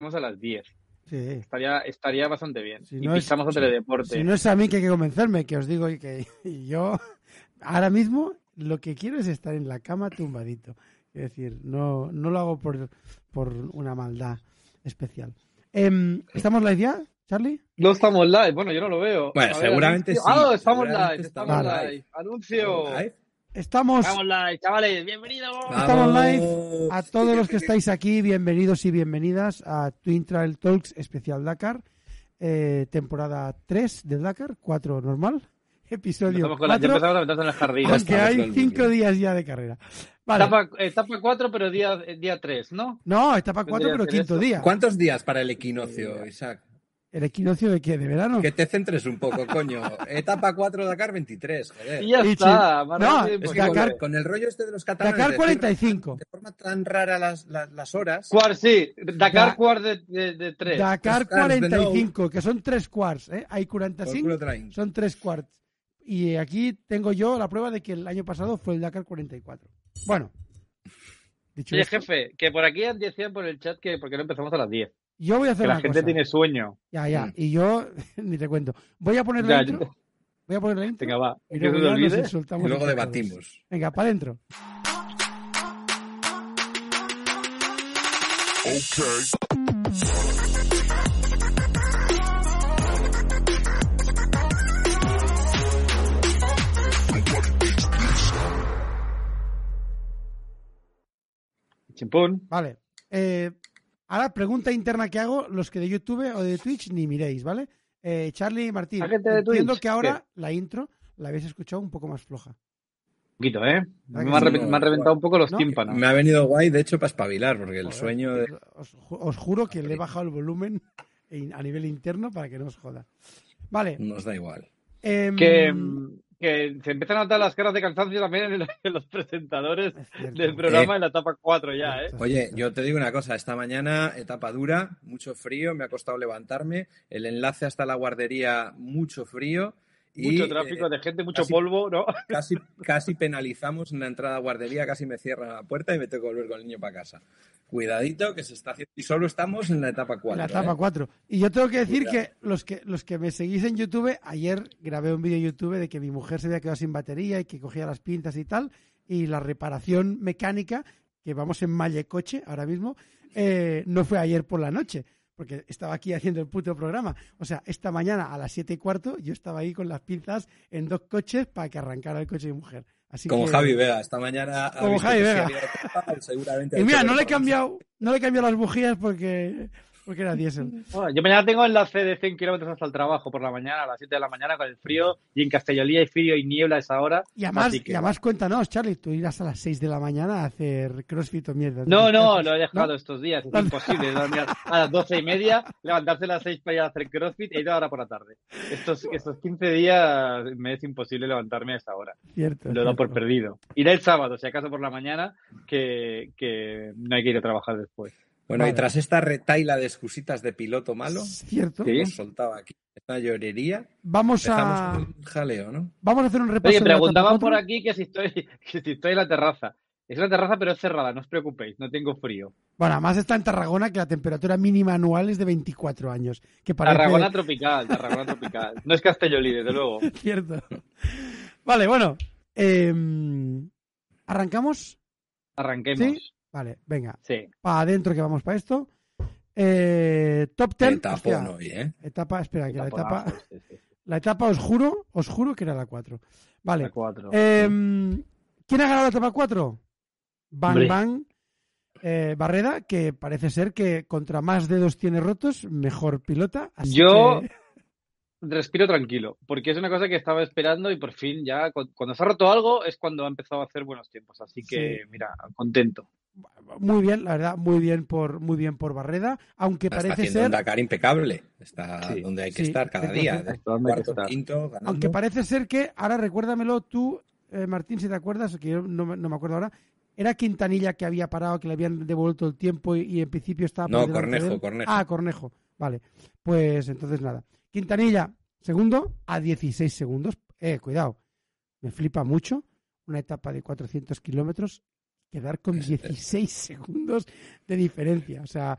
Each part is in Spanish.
Vamos a las 10. Sí. Estaría, estaría bastante bien. Si y no es- pisamos a teledeporte. Si no es a mí que hay que convencerme, que os digo y que y yo ahora mismo lo que quiero es estar en la cama tumbadito. Es decir, no, no lo hago por, por una maldad especial. Em, ¿Estamos live ya, Charlie? No estamos live. Bueno, yo no lo veo. Bueno, A seguramente anuncio. sí, Ah, estamos seguramente live. estamos Estamos live. live. Anuncio. ¿Live? Estamos, Estamos live, chavales. Bienvenidos. estamos live. A todos los que estáis aquí, bienvenidos y bienvenidas a Twin Trail Talks Especial Dakar, eh, temporada 3 del Dakar, 4 normal, episodio Empezamos con la- ya 4, empezamos a meternos en el jardín. Aunque hay con el 5 bucle. días ya de carrera. Vale. Etapa, etapa 4, pero día, día 3, ¿no? No, etapa 4, Tendría pero quinto eso. día. ¿Cuántos días para el equinoccio, Isaac? ¿El equinoccio de qué? ¿De verano? Que te centres un poco, coño. Etapa 4 Dakar 23, joder. Y ya Y está. No, es que. Dakar- con, con el rollo este de los catalanes. Dakar de 45. decir De forma tan rara las, las, las horas. Cuar, sí. Dakar Da- Cuar de, de, de 3. Dakar Los quarts de 45, que son 3 quarts. ¿eh? Hay Por 45, culo traen. son 3 quarts. Y aquí tengo yo la prueba de que el año pasado fue el Dakar 44. Bueno, dicho Oye, esto, jefe, que por aquí decían por el chat que porque no empezamos a las 10. Yo voy a Que hacer la una gente cosa. tiene sueño. Ya, ya. Mm. Y yo, ni te cuento. Voy a poner la Ya, intro. yo- Voy a poner la intro. Venga, va. y Que se luego te ya nos olvide. insultamos Y luego debatimos. Venga, para adentro. Chimpún. Vale. Eh, ahora, pregunta interna que hago, los que de YouTube o de Twitch ni miréis, ¿vale? Eh, Charlie y Martín, ¿A gente de entiendo Twitch? que ahora la intro la habéis escuchado un poco más floja. Un poquito, ¿eh? ¿Verdad que Me re- me han reventado un poco los ¿No? tímpanos. Me ha venido guay, de hecho, para espabilar, porque el Joder, sueño de. Os, ju- os juro que le he bajado el volumen a nivel interno para que no os joda. Vale. Nos da igual. em, Que, que se empiezan a notar las caras de cansancio también en, en los presentadores del programa en la etapa 4 ya, ¿eh? Oye, yo te digo una cosa, esta mañana etapa dura, mucho frío, me ha costado levantarme, el enlace hasta la guardería, mucho frío. Y, Mucho tráfico eh, de gente, mucho casi- polvo, ¿no? casi, casi penalizamos en la entrada a guardería, casi me cierran la puerta y me tengo que volver con el niño para casa. Cuidadito que se está haciendo. Y solo estamos en la etapa 4. En la etapa 4. Y yo tengo que decir Cuidado. que los que los que me seguís en YouTube, ayer grabé un vídeo en YouTube de que mi mujer se había quedado sin batería y que cogía las pinzas y tal, y la reparación mecánica, que vamos en Mallecoche ahora mismo, eh, no fue ayer por la noche, porque estaba aquí haciendo el puto programa. O sea, esta mañana a las 7 y cuarto yo estaba ahí con las pinzas en dos coches para que arrancara el coche de mujer. Así Como que- Javi Vega, esta mañana. Como Javi Vega. había y seguramente ha Y mira, no le he cambiado, no le he cambiado las bujías porque, porque era diésel. Bueno, yo mañana tengo enlace de 100 kilómetros hasta el trabajo por la mañana, a las 7 de la mañana con el frío, y en Castellolía hay frío y niebla a esa hora. Y además, que- y además cuéntanos, Charlie, tú irás a las 6 de la mañana a hacer crossfit o mierda. No, no, lo he dejado ¿No? estos días. Es imposible dormir a las doce y media, levantarse a las 6 para ir a hacer crossfit e ir ahora por la tarde. Estos, estos 15 días me es imposible levantarme a esa hora. Cierto. Lo dado por perdido. Iré el sábado, si acaso por la mañana, que, que no hay que ir a trabajar después. Bueno, Vale. y tras esta retaila de excusitas de piloto malo, Cierto. Sí. os soltaba aquí esta llorería. Vamos a, un jaleo, ¿no? vamos a hacer un repaso. Oye, la preguntaban por aquí que si estoy, que si estoy en la terraza. Es una terraza, pero es cerrada, no os preocupéis, no tengo frío. Bueno, además está en Tarragona que la temperatura mínima anual es de 24 años. Que parece Tarragona tropical, Tarragona tropical. No es Castellolí, desde luego. cierto. Vale, bueno. em, ¿Arrancamos? Arranquemos. ¿Sí? Vale, venga. Sí. Para adentro que vamos para esto. Eh, top 10. Etapón hostia, hoy, ¿eh? etapa, espera, que la etapa, Taponazo, sí, sí. la etapa os juro, os juro que era la 4. Vale. La cuatro. Em, ¿Quién ha ganado la etapa 4? Bang Hombre. Bang eh, Barreda, que parece ser que contra más dedos tiene rotos, mejor pilota. así Yo- que- Respiro tranquilo, porque es una cosa que estaba esperando y por fin ya, cu- cuando se ha roto algo, es cuando ha empezado a hacer buenos tiempos. Así que, Sí. mira, contento. muy bien, la verdad, muy bien por muy bien por Barreda, aunque Está parece haciendo un ser Dakar impecable. Está Sí. donde hay que Sí, estar cada 100%. día. Está que cuarto, estar. quinto, ganando. aunque parece ser que ahora recuérdamelo tú eh, Martín, si te acuerdas, que yo no, me- no me acuerdo ahora, era Quintanilla que había parado, que le habían devuelto el tiempo y, y en principio estaba No, Cornejo. Cornejo. Ah, Cornejo. Vale. Pues entonces nada. Quintanilla, segundo, a 16 segundos. Eh, cuidado. Me flipa mucho una etapa de 400 kilómetros quedar con Es- 16 segundos de diferencia. O sea,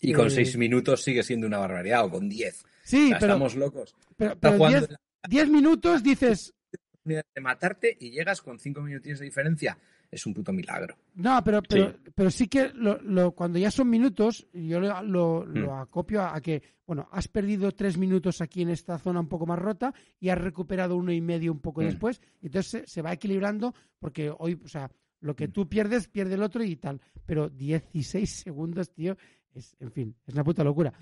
Y con Eh, seis minutos sigue siendo una barbaridad, o con diez. Sí, O sea, pero, Estamos locos. pero, pero jugando 10 10 minutos dices, de matarte y llegas con cinco minutos de diferencia. Es un puto milagro. No, pero, pero, Sí. pero sí que lo, lo- cuando ya son minutos, yo lo, lo- Mm. lo acopio a, a que, bueno, has perdido tres minutos aquí en esta zona un poco más rota y has recuperado uno y medio un poco Mm. después, y entonces se, se va equilibrando porque hoy, o sea, lo que Mm. tú pierdes, pierde el otro y tal. Pero 16 segundos, tío, es, en fin, es una puta locura.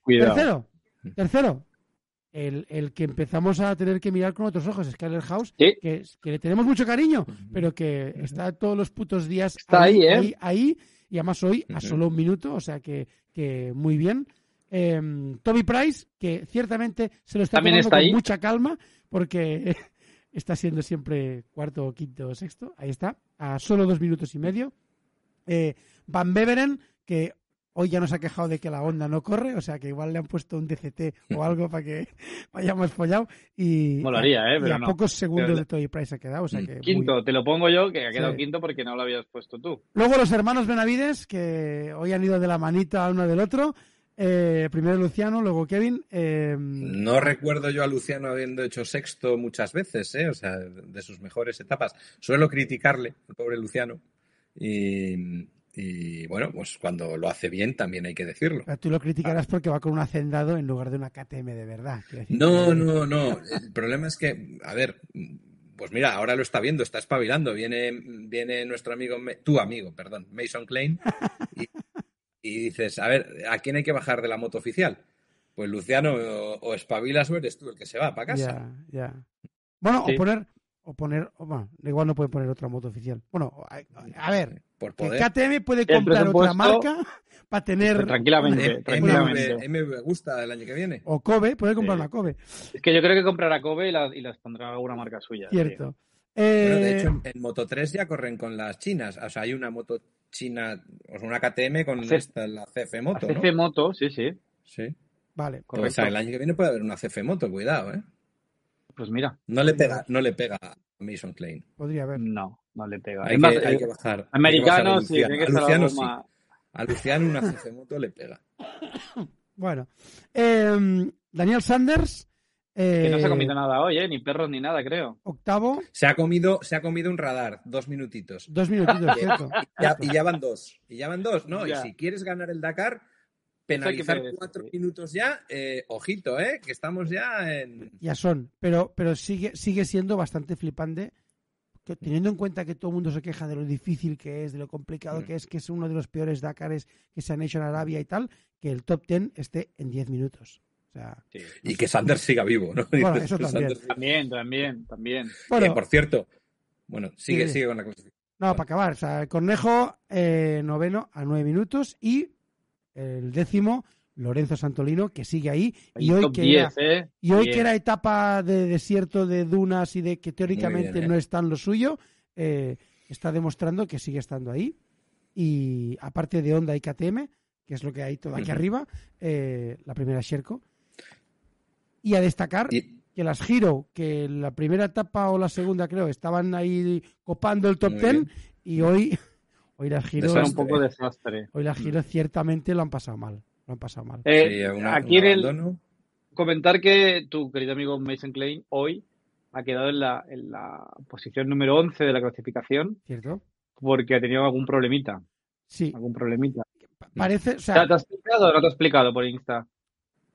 Cuidado. Tercero, tercero, el, el que empezamos a tener que mirar con otros ojos, Skyler House, Sí. que, que le tenemos mucho cariño, pero que está todos los putos días Está ahí, ¿eh? ahí, ahí, y además hoy a solo un minuto, o sea que, que muy bien. Eh, Toby Price, que ciertamente se lo está También tomando está con ahí. mucha calma, porque está siendo siempre cuarto, quinto, sexto, ahí está, a solo dos minutos y medio. Eh, Van Beveren, que hoy ya nos ha quejado de que la onda no corre, o sea que igual le han puesto un DCT o algo para que vayamos follado. Y, Molaría, ¿eh? y a no. pocos segundos Pero- de Toby Price ha quedado, o sea que muy- Quinto, te lo pongo yo, que ha quedado Sí. quinto porque no lo habías puesto tú. Luego los hermanos Benavides, que hoy han ido de la manita uno del otro. Eh, primero Luciano, luego Kevin. eh, No recuerdo yo a Luciano habiendo hecho sexto muchas veces, ¿eh? o sea, de sus mejores etapas. Suelo criticarle, el pobre Luciano. Y, y, bueno, pues cuando lo hace bien también hay que decirlo. tú lo criticarás porque va con un hacendado en lugar de una KTM de verdad. No, que- no, no. El problema es que, a ver, pues mira, ahora lo está viendo, está espabilando. Viene, viene nuestro amigo, tu amigo, perdón, Mason Klein, y, y dices, a ver, ¿a quién hay que bajar de la moto oficial? Pues Luciano o, o espabilas o eres tú el que se va para casa. Ya, ya. Bueno, Sí. o poner. O poner. o bueno, igual no puede poner otra moto oficial. Bueno, a, a ver. Por Que poder. KTM puede comprar otra marca para tener. Tranquilamente, M- tranquilamente. MV, MV gusta el año que viene. O Kobe, puede comprar Sí. una Kobe. Es que yo creo que comprará Kobe y, la- y las pondrá alguna marca suya. Cierto. Bueno, de Eh, hecho, en, en Moto 3 ya corren con las chinas. O sea, hay una moto china, o sea, una KTM con C- esta, la CF Moto, CC ¿no? Moto, sí, sí. Sí. Vale. O Correcto. sea, el año que viene puede haber una CF Moto, cuidado, ¿eh? Pues mira, No le pega, no le pega a Mason Klein. Podría haber. no, no le pega. Hay, Es más, que, hay eh, que bajar. americano, hay sí, que bajar a tiene que Luciano. estar A Luciano sí. A Luciano una CF Moto le pega. Bueno. Eh, Daniel Sanders. Que no se eh, ha comido nada hoy, ¿eh? Ni perros ni nada, creo. Octavo. Se ha comido, se ha comido un radar, dos minutitos. Dos minutitos, cierto. Ya- y ya van dos. Y ya van dos, ¿no? Ya. Y si quieres ganar el Dakar, Penalizar cuatro sí. minutos ya, eh, ojito, ¿eh? Que estamos ya en. ya son, pero, pero sigue, sigue siendo bastante flipante, que, teniendo en cuenta que todo el mundo se queja de lo difícil que es, de lo complicado Mm. que es, que es uno de los peores Dakares que se han hecho en Arabia y tal, que el top 10 esté en 10 minutos. O sea, Sí. Y que Sanders siga vivo, ¿no? Bueno, eso también. Sanders- También, también, también. bueno, Que, por cierto, bueno, sigue, Sí. sigue con la clasificación. no, para acabar, o sea, Cornejo eh, noveno a 9 minutos y el décimo, Lorenzo Santolino, que sigue ahí, y hoy, que 10, era, ¿eh? y hoy que era etapa de desierto, de dunas y de que teóricamente bien, ¿eh? no está en lo suyo, eh, está demostrando que sigue estando ahí. Y aparte de Honda y KTM, que es lo que hay todo aquí arriba, la primera Sherco. Y a destacar Y- que las Giro, que la primera etapa o la segunda creo, estaban ahí copando el top Muy 10 bien. y hoy, hoy las Giro, Eso era un poco desastre. hoy las Giro ciertamente lo han pasado mal. Lo han pasado mal. Eh, sí, una- aquí en el, comentar que tu querido amigo Mason Klein hoy ha quedado en la, en la posición número 11 de la clasificación ¿Cierto? porque ha tenido algún problemita. Sí, Algún problemita. pa- parece, o ¿Te, sea, te ha explicado o no te ha explicado por Insta?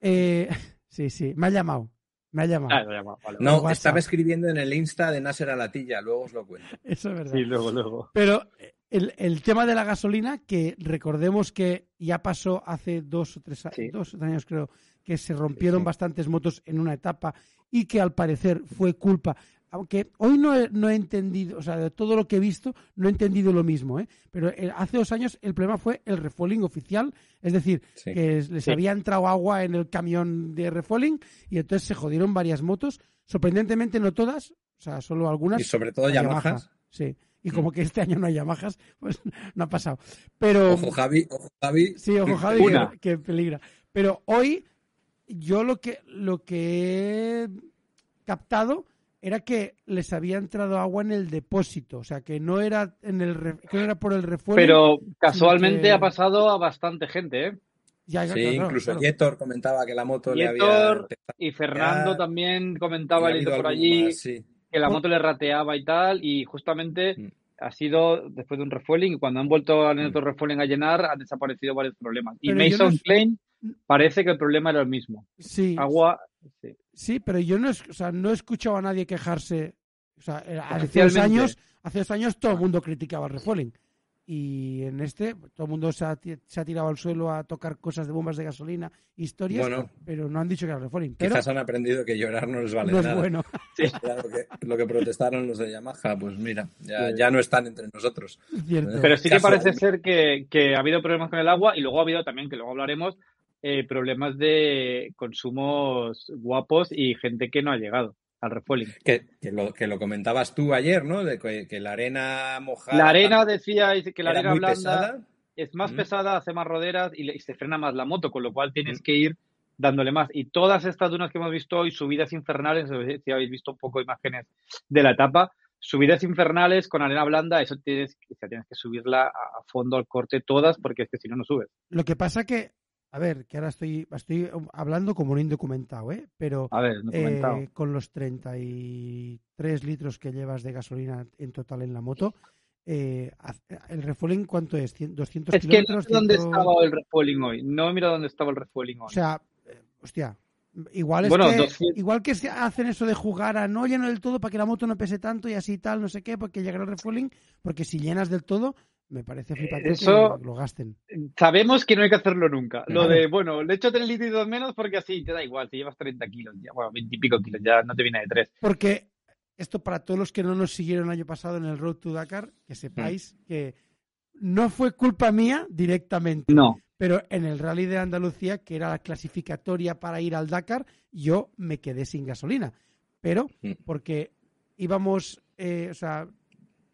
eh, sí, sí, me ha llamado. Me ha llamado. Ah, vale. No, WhatsApp. estaba escribiendo en el Insta de Nasser Alatilla, luego os lo cuento. Eso es verdad. Sí, luego, luego. Pero el, el tema de la gasolina, que recordemos que ya pasó hace dos o tres, Sí. dos o tres años, creo, que se rompieron Sí. bastantes motos en una etapa y que al parecer fue culpa. Aunque hoy no he, no he entendido, o sea, de todo lo que he visto, no he entendido lo mismo, ¿eh? Pero eh, hace dos años el problema fue el refueling oficial, es decir, que les había entrado agua en el camión de refueling y entonces se jodieron varias motos, sorprendentemente no todas, o sea, solo algunas. Y sobre todo. Yamaha, Sí. Y como que este año no hay Yamahas, pues no ha pasado. Pero Ojo Javi, ojo Javi. sí, ojo Javi, Una. que, que peligra. Pero hoy yo lo que lo que he captado era que les había entrado agua en el depósito, o sea, que no era en el que no era por el refuerzo. Pero casualmente que- ha pasado a bastante gente, ¿eh? Ya, Sí, claro, incluso claro. Yetor comentaba que la moto le había Y Fernando Ya. también comentaba ha el habido por allí más, sí. Que la moto le rateaba y tal, y justamente Mm. ha sido después de un refueling, y cuando han vuelto al Mm. otro refueling a llenar, han desaparecido varios problemas. Y Pero Mason no es- Klein parece que el problema era el mismo. Sí, Agua, sí. sí, pero yo no, es- o sea, no he escuchado a nadie quejarse. O sea, eh, hace dos años, hace dos años todo el mundo criticaba el refueling. Y en este, todo el mundo se ha, ti- se ha tirado al suelo a tocar cosas de bombas de gasolina, historias, Bueno. pero no han dicho que refueling. Pero Quizás han aprendido que llorar no les vale no es nada. bueno. Lo, que, lo que protestaron los de Yamaha, pues mira, ya, Sí. ya no están entre nosotros. Cierto. Pero sí que Caso- parece ser que, que ha habido problemas con el agua y luego ha habido también, que luego hablaremos, eh, problemas de consumos guapos y gente que no ha llegado al refueling. Que, que lo, que lo comentabas tú ayer, ¿no? De que, que la arena mojada La arena, decíais que la arena blanda pesada. es más Mm. pesada, hace más roderas y, le- y se frena más la moto, con lo cual tienes Mm. que ir dándole más. Y todas estas dunas que hemos visto hoy, subidas infernales, si habéis visto un poco imágenes de la etapa, subidas infernales con arena blanda, eso tienes, o sea, tienes que subirla a a fondo al corte todas, porque es que si no, no subes. Lo que pasa que, a ver, que ahora estoy, estoy hablando como un indocumentado, ¿eh? Pero A ver, he eh, con los 33 litros que llevas de gasolina en total en la moto, eh, el refueling, ¿cuánto es? ¿Cien- ¿200 Es que no kilómetros? sé dónde 100? estaba el refueling hoy. No mira dónde estaba el refueling hoy. O sea, eh, hostia, igual es Bueno, que 200. igual que se hacen eso de jugar a no lleno del todo para que la moto no pese tanto y así tal, no sé qué, porque llegará el refueling, porque si llenas del todo, me parece flipante eso- que lo gasten. Sabemos que no hay que hacerlo nunca. Lo de, bueno, le echo 3 litros menos porque así te da igual, si llevas 30 kilos, ya, bueno, 20 y pico kilos, ya no te viene de 3. Porque esto para todos los que no nos siguieron el año pasado en el Road to Dakar, que sepáis Mm. que no fue culpa mía directamente, No, pero en el Rally de Andalucía, que era la clasificatoria para ir al Dakar, yo me quedé sin gasolina. Pero Mm. porque íbamos, eh, o sea,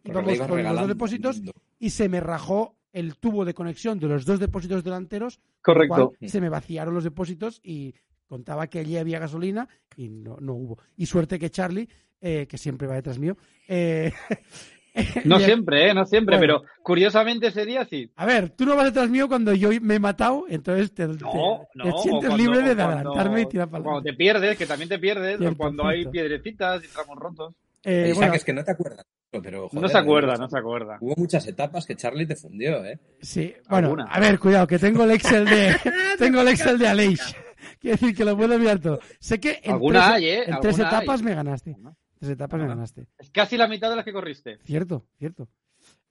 íbamos con los dos depósitos y se me rajó el tubo de conexión de los dos depósitos delanteros, correcto. cual se me vaciaron los depósitos y contaba que allí había gasolina y no, no hubo. Y suerte que Charlie, eh, que siempre va detrás mío, eh, No siempre, ¿eh? No siempre, Bueno. pero curiosamente ese día sí. A ver, tú no vas detrás mío cuando yo me he matado, entonces te, te- No, te no. o sientes cuando- libre de cuando- adelantarme y tirar para Cuando te pierdes, que también te pierdes, Cierto, cuando hay piedrecitas y tramos rotos. Eh, Isaac, bueno, es que no te acuerdas. Pero, no se acuerda, hubo- no se acuerda. Hubo muchas etapas que Charlie te fundió, ¿eh? sí, bueno, alguna. a ver, cuidado, que tengo el Excel de tengo el Excel de Aleix. Quiero decir que lo puedo mirar todo. Sé que en Alguna tres, hay, ¿eh? en tres etapas hay. me ganaste. Tres etapas me ganaste. Es casi la mitad de las que corriste. Cierto, cierto.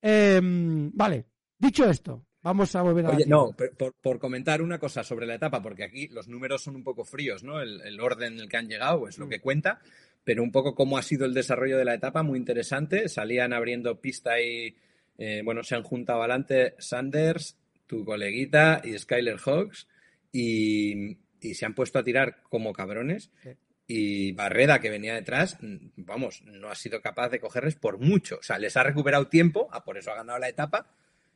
Em, vale, dicho esto, vamos a volver a Oye, no, por, por- por comentar una cosa sobre la etapa, porque aquí los números son un poco fríos, ¿no? El, el orden en el que han llegado es lo Mm. que cuenta, pero un poco cómo ha sido el desarrollo de la etapa, muy interesante. Salían abriendo pista y, eh, bueno, se han juntado adelante Sanders, tu coleguita y Skyler Hawks, y, y se han puesto a tirar como cabrones. Sí. Y Barreda, que venía detrás, mm, vamos, no ha sido capaz de cogerles por mucho. O sea, les ha recuperado tiempo, ah, por eso ha ganado la etapa,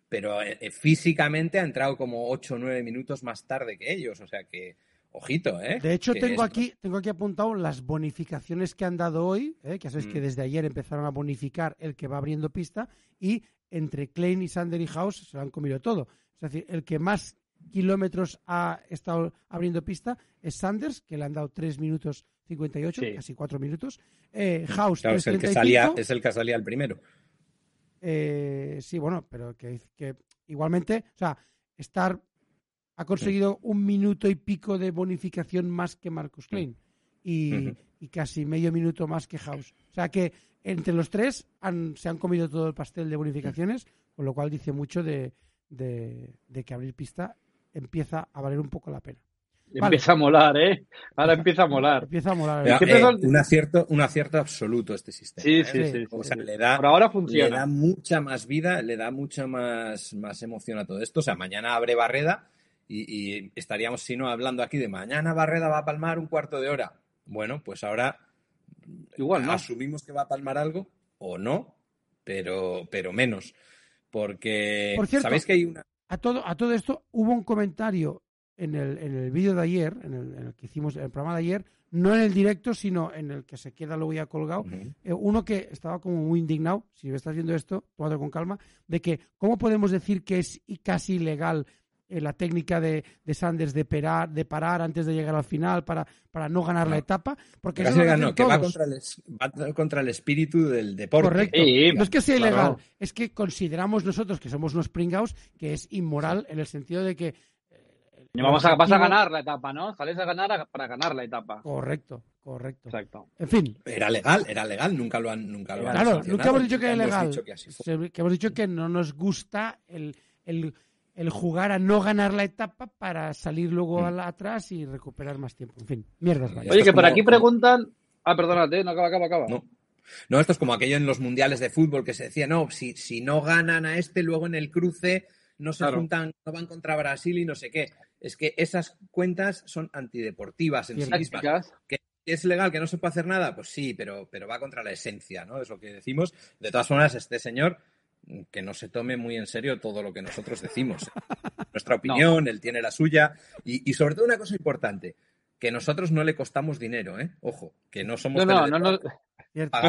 pero eh, eh, físicamente ha entrado como 8 o 9 minutos más tarde que ellos. O sea que, ojito, ¿eh? De hecho, tengo aquí, tengo aquí apuntado las bonificaciones que han dado hoy, ¿eh? que ya sabéis Mm. que desde ayer empezaron a bonificar el que va abriendo pista y entre Klein y Sander y House se lo han comido todo. Es decir, el que más kilómetros ha estado abriendo pista es Sanders, que le han dado 3 minutos 58, Sí. casi 4 minutos. Eh, House, Claro, es el, que 3.35. salía, es el que salía el primero. Eh, sí, bueno, pero que, que igualmente, o sea, estar ha conseguido un minuto y pico de bonificación más que Marcus Klein y, casi medio minuto más que House. O sea que entre los tres han- se han comido todo el pastel de bonificaciones, con lo cual dice mucho de, de- de que abrir pista empieza a valer un poco la pena. Vale. Empieza a molar, ¿eh? Ahora empieza a molar. Empieza a molar. Eh, un, acierto, un acierto absoluto este sistema. Sí, ¿eh? sí, Sí. sí. O sea, sí. le da, Por ahora le funciona. da mucha más vida, le da mucha más, más emoción a todo esto. O sea, mañana abre Barreda y, y estaríamos, si no, hablando aquí de mañana Barreda va a palmar un cuarto de hora. Bueno, pues ahora Igual, ¿no? asumimos que va a palmar algo o no, pero, pero menos. Porque Por cierto, sabéis que hay una. A todo, a todo esto hubo un comentario en el, en el vídeo de ayer, en el, en el que hicimos el programa de ayer, no en el directo, sino en el que se queda luego ya colgado. Eh, uno que estaba como muy indignado, si estás viendo esto, tómate con calma, de que cómo podemos decir que es casi ilegal eh, la técnica de, de Sanders de parar, de parar antes de llegar al final para, para no ganar la etapa. Porque eso no, que va contra, el, va contra el espíritu del deporte. Correcto. Sí, no es que sea claro. ilegal, es que consideramos nosotros que somos unos pringaos que es inmoral en el sentido de que. eh, vamos a, vas a ganar la etapa, ¿no? Sales a ganar a- para ganar la etapa. Correcto, correcto. Exacto. En fin, Era legal, era legal, nunca lo han, nunca lo han claro, sancionado, nunca hemos dicho que es hemos legal. dicho que así fue. Se- que hemos dicho que no nos gusta el, el, el jugar a no ganar la etapa para salir luego Mm. a la- atrás y recuperar más tiempo. En fin, mierdas, vaya. Ya Oye, que por aquí preguntan. Ah, perdónate, no acaba, acaba, acaba. No. No, esto es como aquello en los mundiales de fútbol que se decía, no, si, si no ganan a este, luego en el cruce no se Claro. juntan, no van contra Brasil y no sé qué. Es que esas cuentas son antideportivas en sí mismas. Tácticas. ¿Es legal que no se puede hacer nada? Pues sí, pero, pero va contra la esencia, ¿no? Es lo que decimos. De todas formas, este señor que no se tome muy en serio todo lo que nosotros decimos. Nuestra opinión, él tiene la suya. Y, y sobre todo una cosa importante, que nosotros no le costamos dinero, ¿eh? Ojo, que no somos... No, no, no, no.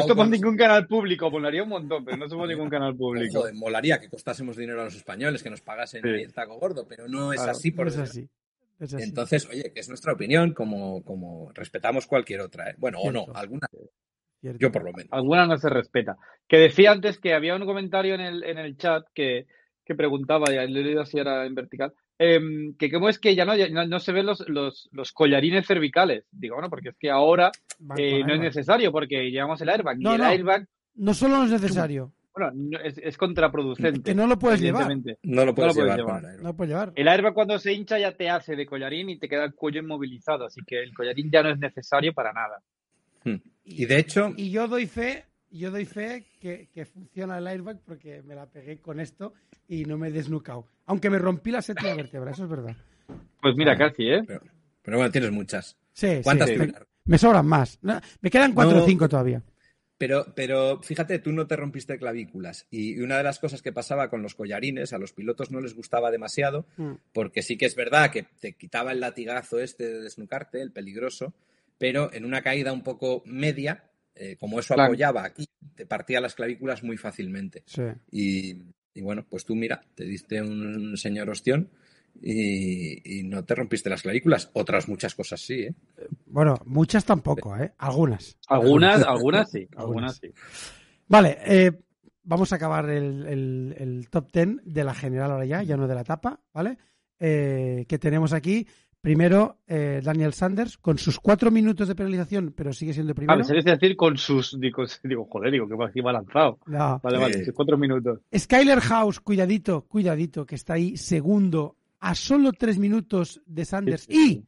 somos con- ningún canal público, molaría un montón, pero no somos ningún canal público. Molaría que costásemos dinero a los españoles, que nos pagasen Sí. el taco gordo, pero no es Claro, así por No es así. es así. Entonces, oye, que es nuestra opinión, como, como respetamos cualquier otra. ¿eh? Bueno, o no, alguna, Cierto. yo por lo menos. Alguna no se respeta. Que decía antes que había un comentario en el, en el chat que, que preguntaba, ya lo he leído así ahora en vertical, em, que cómo es que ya no, ya no, no se ven los, los, los collarines cervicales. Digo, bueno, porque es que ahora eh, no es necesario porque llevamos el airbag. No, y el no. airbag, No solo no es necesario, bueno, no- es, es contraproducente. que no lo puedes llevar. No lo puedes lo puedes llevar, con llevar. el aire. No lo puedes llevar. El airbag cuando se hincha ya te hace de collarín y te queda el cuello inmovilizado, así que el collarín ya no es necesario para nada. Y de hecho, Y yo doy fe, yo doy fe que, que funciona el airbag porque me la pegué con esto y no me he desnucado. Aunque me rompí la séptima vértebra, eso es verdad. Pues mira, casi, ¿eh? pero, pero bueno, tienes muchas. Sí, ¿Cuántas sí. Me sobran más. Me quedan cuatro No. o cinco todavía. Pero, pero fíjate, tú no te rompiste clavículas. Y una de las cosas que pasaba con los collarines, a los pilotos no les gustaba demasiado, Mm. porque sí que es verdad que te quitaba el latigazo este de desnucarte, el peligroso, pero en una caída un poco media, eh, como eso Claro. apoyaba aquí, te partía las clavículas muy fácilmente. Sí. Y, y bueno, pues tú mira, te diste un señor ostión y, y no te rompiste las clavículas. Otras muchas cosas sí, ¿eh? Bueno, muchas tampoco, ¿eh? Algunas. Algunas, algunas sí, algunas sí. Vale, eh, vamos a acabar el, el- el top ten de la general ahora ya, ya no de la etapa, ¿vale? Eh, que tenemos aquí. Primero, eh, Daniel Sanders, con sus cuatro minutos de penalización, pero sigue siendo A primero. ver, es decir, con sus. Digo, digo, joder, digo, que por encima lanzado. No. Vale, vale, sí, cuatro minutos. Skyler House, cuidadito, cuidadito, que está ahí segundo a solo tres minutos de Sanders Sí, sí, y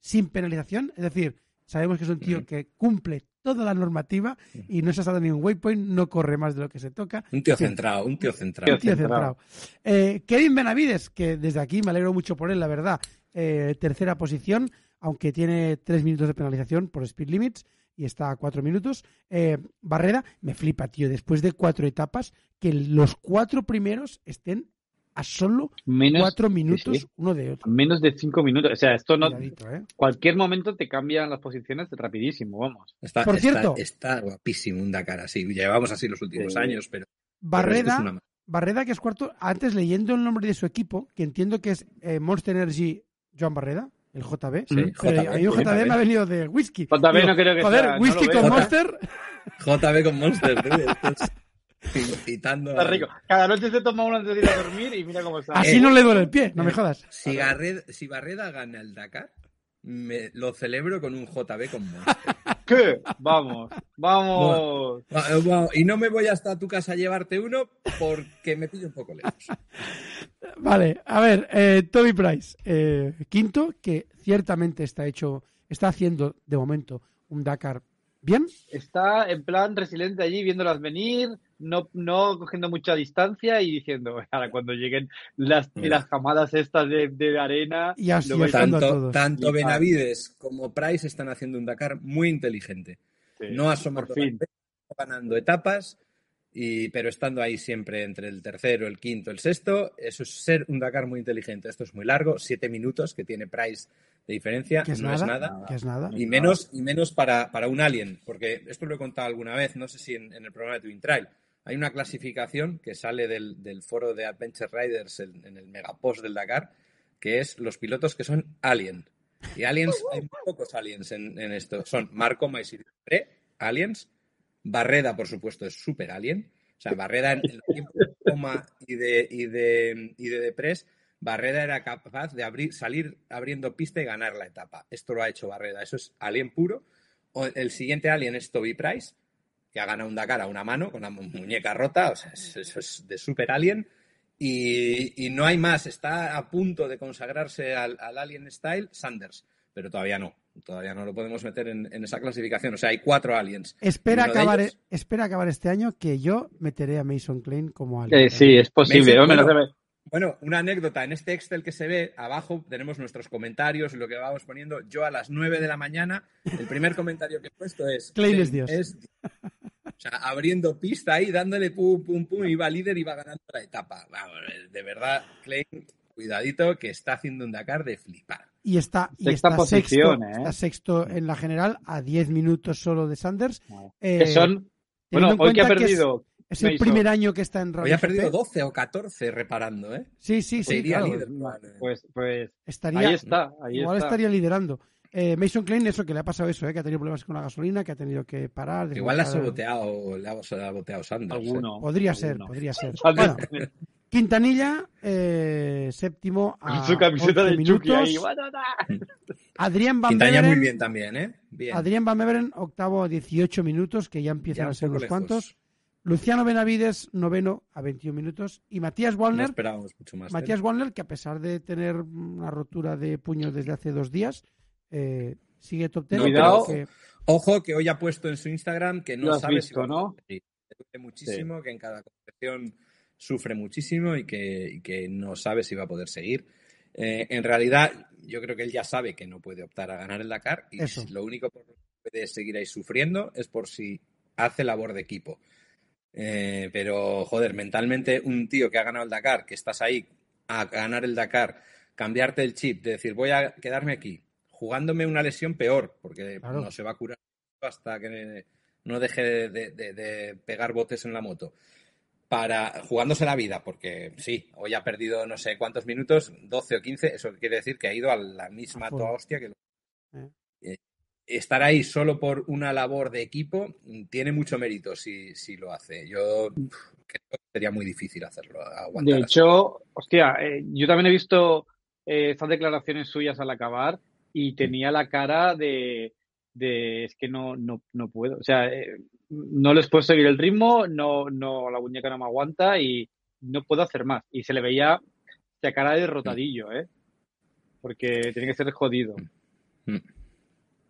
sin penalización. Es decir, sabemos que es un tío que cumple toda la normativa y no se ha dado ni un waypoint, no corre más de lo que se toca. Un tío Sí. centrado, un tío centrado. Tío centrado. centrado. Eh, Kevin Benavides, que desde aquí me alegro mucho por él, la verdad. Eh, tercera posición, aunque tiene tres minutos de penalización por speed limits y está a cuatro minutos. Eh, Barrera, me flipa, tío, después de cuatro etapas, que los cuatro primeros estén a solo Menos, cuatro minutos sí. uno de otro. menos de cinco minutos. O sea, esto no. ¿eh? Cualquier momento te cambian las posiciones rapidísimo, vamos. Está, Por está- cierto- está guapísimo un Dakar así. Llevamos así los últimos Sí. años, pero. pero es una- Barreda, que es cuarto, antes leyendo el nombre de su equipo, que entiendo que es eh, Monster Energy Joan Barreda, el JB. Sí, Pero JB, a mí un JB, JB. me ha venido de whisky. JB no creo que Joder, sea, whisky con. Monster. JB con Monster, tío, incitando Está a- rico. Cada noche se toma uno antes de ir a dormir y mira cómo está. Así Eh, no le duele el pie, no me jodas. Si, si Barreda gana el Dakar, me lo celebro con un JB con Monster. ¿Qué? Vamos, vamos. Va- va- Y no me voy hasta tu casa a llevarte uno porque me pillo un poco lejos. Vale, a ver, eh, Toby Price, eh, quinto, que ciertamente está hecho, está haciendo de momento un Dakar bien. Está en plan resiliente allí, viéndolas venir, no, no cogiendo mucha distancia y diciendo, ahora cuando lleguen las, las camadas estas de, de arena, Y así lo a- Tanto, todos. tanto Y- Benavides como Price están haciendo un Dakar muy inteligente. Sí, no asomando fin. ganando etapas, y, pero estando ahí siempre entre el tercero, el quinto, el sexto. Eso es ser un Dakar muy inteligente. Esto es muy largo, siete minutos que tiene Price de diferencia, Que es no nada, es nada. que es nada. Y menos, y menos para, para un alien, porque esto lo he contado alguna vez, no sé si en, en el programa de Twin Trail. Hay una clasificación que sale del, foro de Adventure Riders en, el megapost del Dakar, que es los pilotos que son alien. Y aliens, hay muy pocos aliens en, esto. Son Marco Pre, aliens. Barreda, por supuesto, es super alien. O sea, Barreda en el tiempo de coma y de, y de, y de depres, Barreda era capaz de abrir, salir abriendo pista y ganar la etapa. Esto lo ha hecho Barreda. Eso es alien puro. El siguiente alien es Toby Price, que ha ganado un Dakar a una mano con la muñeca rota. O sea, eso es de super alien. Y, y, no hay más. Está a punto de consagrarse al, al, Alien Style Sanders, pero todavía no. Todavía no lo podemos meter en, en esa clasificación. O sea, hay cuatro aliens. Espera acabar, ellos... espera acabar este año que yo meteré a Mason Klein como alien. Eh, sí, es posible. Mason, bueno, bueno, una anécdota. En este Excel que se ve, abajo tenemos nuestros comentarios y lo que vamos poniendo. Yo a las 9 de la mañana, el primer comentario que he puesto es... Klein es Dios. Es, o sea, abriendo pista ahí, dándole pum, pum, pum, iba líder y va ganando la etapa. Vamos, de verdad, Klein, cuidadito, que está haciendo un Dakar de flipar. Y está, y está, posición, sexto, ¿eh? está sexto en la general, a 10 minutos solo de Sanders. Eh, que son, bueno, hoy que ha perdido... Es, es el primer año que está en Rally Hoy ha perdido 12 o 14 reparando, ¿eh? Sí, sí, sí. Sería claro. líder. Pues, pues estaría, ahí está. Ahí igual está. estaría liderando. Eh, Mason Klein, eso que le ha pasado eso, ¿eh? que ha tenido problemas con la gasolina, que ha tenido que parar. Igual le ha saboteado, le ha saboteado Sanders. Alguno, ¿eh? Podría alguno. ser, podría ser. bueno, Quintanilla, eh, séptimo a Con su camiseta de minutos. Ahí. Adrián Van Quintanilla Beveren, muy bien también, ¿eh? Bien. Adrián Van Beveren, octavo a 18 minutos, que ya empiezan Ya a ser un unos lejos. cuantos. Luciano Benavides, noveno a 21 minutos. Y Matías No Wallner, esperábamos mucho más. ¿eh? Matías Wallner, que a pesar de tener una rotura de puño desde hace dos días, eh, sigue top ten. Cuidado. Que- Ojo que hoy ha puesto en su Instagram que no sabe visto, si ¿no? Sí, muchísimo, que en cada competición sufre muchísimo y que, y que no sabe si va a poder seguir. Eh, en realidad, yo creo que él ya sabe que no puede optar a ganar el Dakar y Eso. lo único por lo que puede seguir ahí sufriendo es por si hace labor de equipo. Eh, pero, joder, mentalmente un tío que ha ganado el Dakar, que estás ahí a ganar el Dakar, cambiarte el chip, de decir, voy a quedarme aquí, jugándome una lesión peor, porque Claro. no se va a curar hasta que no deje de, de- de- de pegar botes en la moto. Para jugándose la vida, porque sí, hoy ha perdido no sé cuántos minutos, 12 o 15, eso quiere decir que ha ido a la misma A full. toda hostia que lo- Eh. Estar ahí solo por una labor de equipo mm, tiene mucho mérito si, si lo hace. Yo creo que sería muy difícil hacerlo. Aguantar De así. hecho, hostia, eh, yo también he visto eh, estas declaraciones suyas al acabar y tenía la cara de, de es que no, no, no puedo. O sea, eh, no les puedo seguir el ritmo, no, no, la muñeca no me aguanta y no puedo hacer más. Y se le veía esa cara de derrotadillo, ¿eh? Porque tiene que ser jodido. Mm.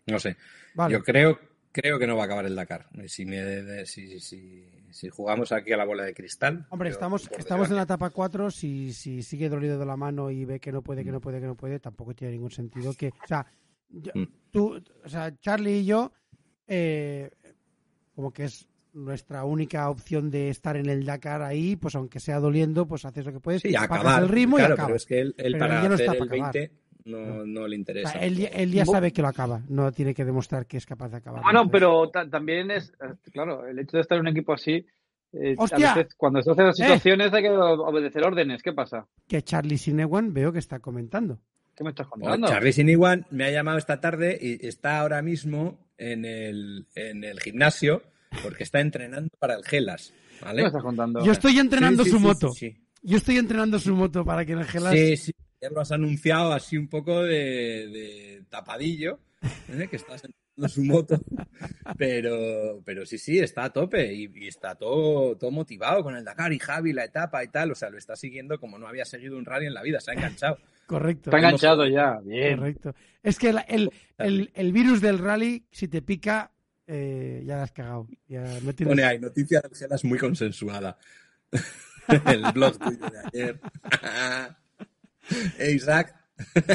No sé. Vale. Yo creo, creo que no va a acabar el Dakar. Si, me, de- si, si, si jugamos aquí a la bola de cristal. Hombre, estamos, estamos en la etapa 4. Si, si sigue dolido de la mano y ve que no puede, que no puede, que no puede, tampoco tiene ningún sentido que. O sea, yo- Mm. tú, o sea, Charlie y yo, eh, como que es nuestra única opción de estar en el Dakar ahí, pues aunque sea doliendo, pues haces lo que puedes, Sí, bajas acabar. el ritmo claro, y acabas. pero es que él, él Pero para él ya no hacer está el para acabar. 20 no, no le O interesa. sea, él, ya- él ya sabe que lo acaba, no tiene que demostrar que es capaz de acabar. Bueno, pero ta- también es, eh, claro, el hecho de estar en un equipo así, eh, ¡Hostia! a veces cuando estás en las situaciones hay que obedecer órdenes. ¿Qué pasa? Que Charlie Sinewan veo que está comentando. ¿Qué me estás Bueno, contando? Charlie Siniwan me ha llamado esta tarde y está ahora mismo en el, en el gimnasio porque está entrenando para el Gelas. ¿Qué ¿vale? me estás contando? Yo estoy entrenando Sí, sí, su sí, moto. Sí, sí. Yo estoy entrenando su moto para que en el Gelas Sí, sí, ya lo has anunciado así un poco de, de tapadillo, ¿eh? que estás entrenando su moto, pero, pero sí, sí, está a tope y, y está todo, todo motivado con el Dakar y Javi, la etapa y tal, o sea, lo está siguiendo como no había seguido un rally en la vida, se ha enganchado. Correcto. Está enganchado ya. Bien. Correcto. Es que la- el, el, el virus del rally, si te pica, eh, ya la has cagado. Ya no tienes- Pone ahí, noticia Gelas muy consensuada. el blog tuyo de ayer. Eh, Isaac,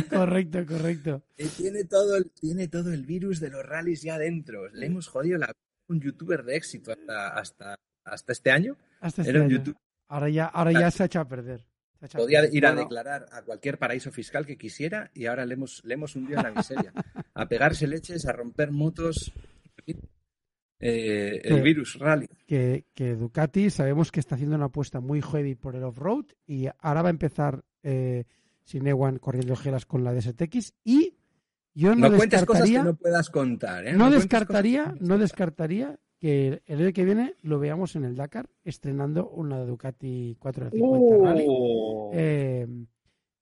Correcto, correcto. Eh, tiene todo, el, tiene todo el virus de los rallies ya dentro. Le hemos jodido la un youtuber de éxito hasta, hasta, hasta este año. Hasta este Era un año. YouTube. Ahora ya, ahora ya se ha echado a perder. Podía ir a declarar a cualquier paraíso fiscal que quisiera y ahora le hemos, le hemos hundido en la miseria. A pegarse leches, a romper motos. Eh, el virus rally. que, que Ducati sabemos que está haciendo una apuesta muy heavy por el off-road y ahora va a empezar, eh, sin Ewan corriendo gelas con la DSTX y yo no, No cuentes cosas que descartaría, no puedas contar, ¿eh? no descartaría, no descartaría que el año que viene lo veamos en el Dakar estrenando una Ducati 450 Rally. Uh, Eh,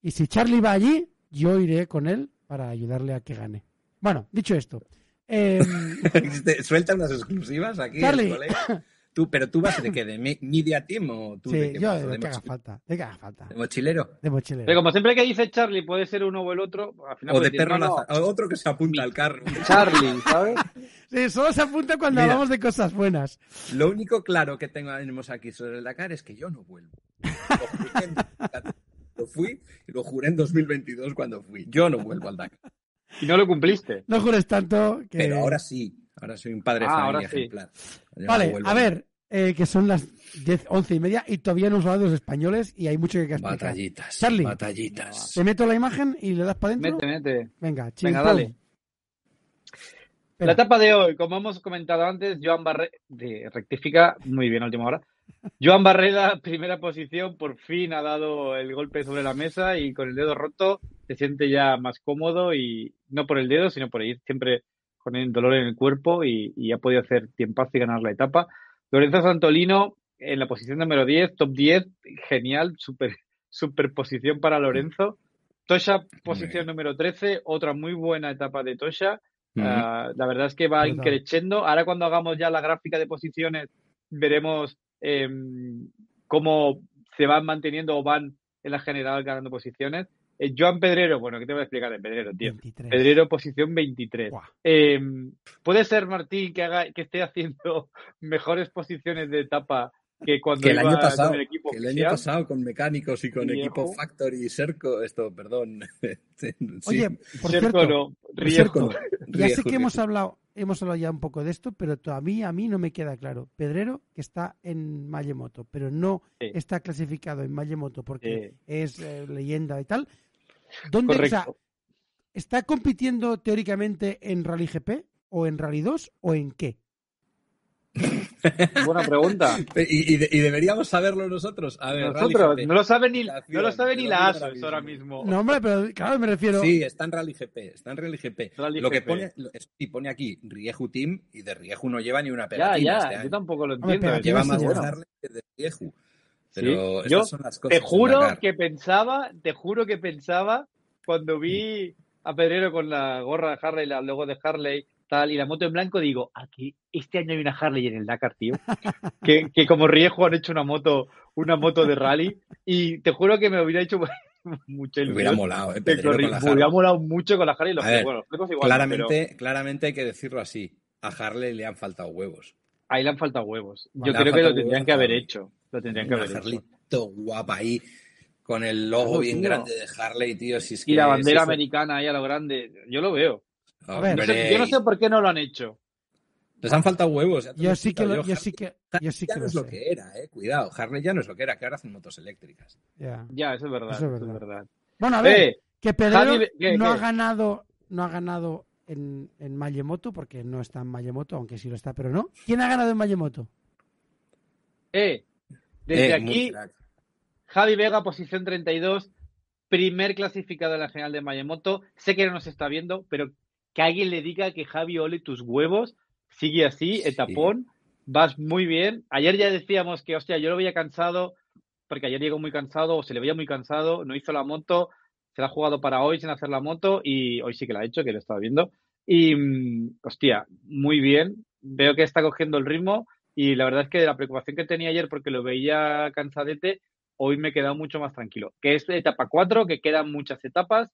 y si Charlie va allí, yo iré con él para ayudarle a que gane. Bueno, dicho esto, eh, Suelta unas exclusivas aquí, Charlie. Tú, pero tú vas de qué, de me- media team o tú de sí, qué yo vas? de ¿De, que haga falta, de que haga falta, de mochilero? de mochilero. pero como siempre que dice Charlie, puede ser uno o el otro. Al final O de perro no, no, laza- o otro que se apunta al carro. Charlie, ¿sabes? Sí, solo se apunta cuando Mira. hablamos de cosas buenas. Lo único claro que tenemos aquí sobre el Dakar es que yo no vuelvo. Lo, fui y lo juré en 2022 cuando fui. Yo no vuelvo al Dakar. Y no lo cumpliste. No jures tanto que... Pero ahora sí. Ahora soy un padre Ah, familia ahora sí. ejemplar. Yo Vale, a ver, eh, que son las 10, 11 y media y todavía no hemos hablado de los españoles y hay mucho que explicar. Batallitas. Charlie. Batallitas. Te meto la imagen y le das para adentro. Mete, mete. Venga, Venga, chimpum. dale. Espera. La etapa de hoy, como hemos comentado antes, Joan Barreda, rectifica muy bien a última hora. Joan Barreda, primera posición, por fin ha dado el golpe sobre la mesa y con el dedo roto se siente ya más cómodo y no por el dedo, sino por ir siempre con el dolor en el cuerpo y, y ha podido hacer tiempazo y ganar la etapa. Lorenzo Santolino en la posición número 10, top 10, genial, super, super posición para Lorenzo. Tosha, posición número 13, otra muy buena etapa de Tosha. Ah, la verdad es que va increciendo. Ahora cuando hagamos ya la gráfica de posiciones, veremos em, cómo se van manteniendo o van en la general ganando posiciones. Eh, Joan Pedrero, bueno, ¿qué te voy a explicar de Pedrero, tío? 23. Pedrero, posición 23. Buah. Em, ¿Puede ser, Martín, que, haga, que esté haciendo mejores posiciones de etapa que cuando Que el iba año pasado, con el equipo que el año pasado con mecánicos y con equipo Factory y Serco, esto, perdón. Sí. Oye, por Cerco cierto, no, Riejo. cierto, ya sé que hemos hablado, hemos hablado ya un poco de esto, pero todavía a mí no me queda claro. Pedrero, que está en Mayemoto, pero no Sí. está clasificado en Mayemoto porque Sí. es eh, leyenda y tal. ¿Dónde o sea, Correcto. está compitiendo teóricamente en Rally GP o en Rally 2 o en qué? Buena pregunta. Y, y de- y deberíamos saberlo nosotros. A ver, Rally Nosotros, GP. no lo sabe ni, no lo sabe ni la ahora ahora mismo. No, hombre, pero claro, me refiero. Sí, está en Rally GP, está en Rally GP. Rally lo que pone, lo- sí, pone aquí Rieju Team y de Rieju no lleva ni una Ya, pegatina ya, este yo año. tampoco lo Hombre, entiendo. pero es Lleva más de que de Rieju. Pero Sí, yo son las cosas Te juro que pensaba, te juro que pensaba cuando vi a Pedrero con la gorra de Harley, la logo de Harley, tal, y la moto en blanco, digo, aquí, este año hay una Harley en el Dakar, tío. que, que como Riejo han hecho una moto, una moto de rally, y te juro que me hubiera hecho mucha Me hubiera ilusión. molado, ¿eh? Pedrero con la Me hubiera Harley. molado mucho con la Harley los A ver, bueno, los igual, Claramente, claramente hay que decirlo así. A Harley le han faltado huevos. pero ahí le han faltado huevos. Yo creo que lo tendrían que haber Harley. hecho. Lo tendrían que Una haber hecho. Harley guapa ahí, con el logo bien tío. grande de Harley, tío. Si es Y que, la si bandera fue- americana ahí a lo grande, yo lo veo. A ver. No sé- Hombre, yo no sé por qué no lo han hecho. Les han faltado huevos. ya Yo sí que lo, yo sí que, Harley yo sí ya que no lo es lo sé. que era, eh. Cuidado, Harley ya no es lo que era, que ahora hacen motos eléctricas. Ya. Ya, eso es verdad. Eso es eso es verdad. Bueno, a ver, Eh, que Javi, ¿qué, no ha ganado, no ha ganado en, en Mayemoto, porque no está en Mayemoto, aunque sí lo está, pero no. ¿Quién ha ganado en Mayemoto? eh, desde Eh, aquí. Javi Vega, posición 32, primer clasificado en la general de Mayemoto. Sé que no nos está viendo, pero que alguien le diga que Javi ole tus huevos, sigue así, Sí. etapón, vas muy bien. Ayer ya decíamos que, hostia, yo lo veía cansado, porque ayer llegó muy cansado, o se le veía muy cansado, no hizo la moto, se la ha jugado para hoy sin hacer la moto, y hoy sí que la ha hecho, que lo estaba viendo. Y, mm, hostia, muy bien. Veo que está cogiendo el ritmo, y la verdad es que de la preocupación que tenía ayer, porque lo veía cansadete, hoy me he quedado mucho más tranquilo. Que es etapa 4, que quedan muchas etapas,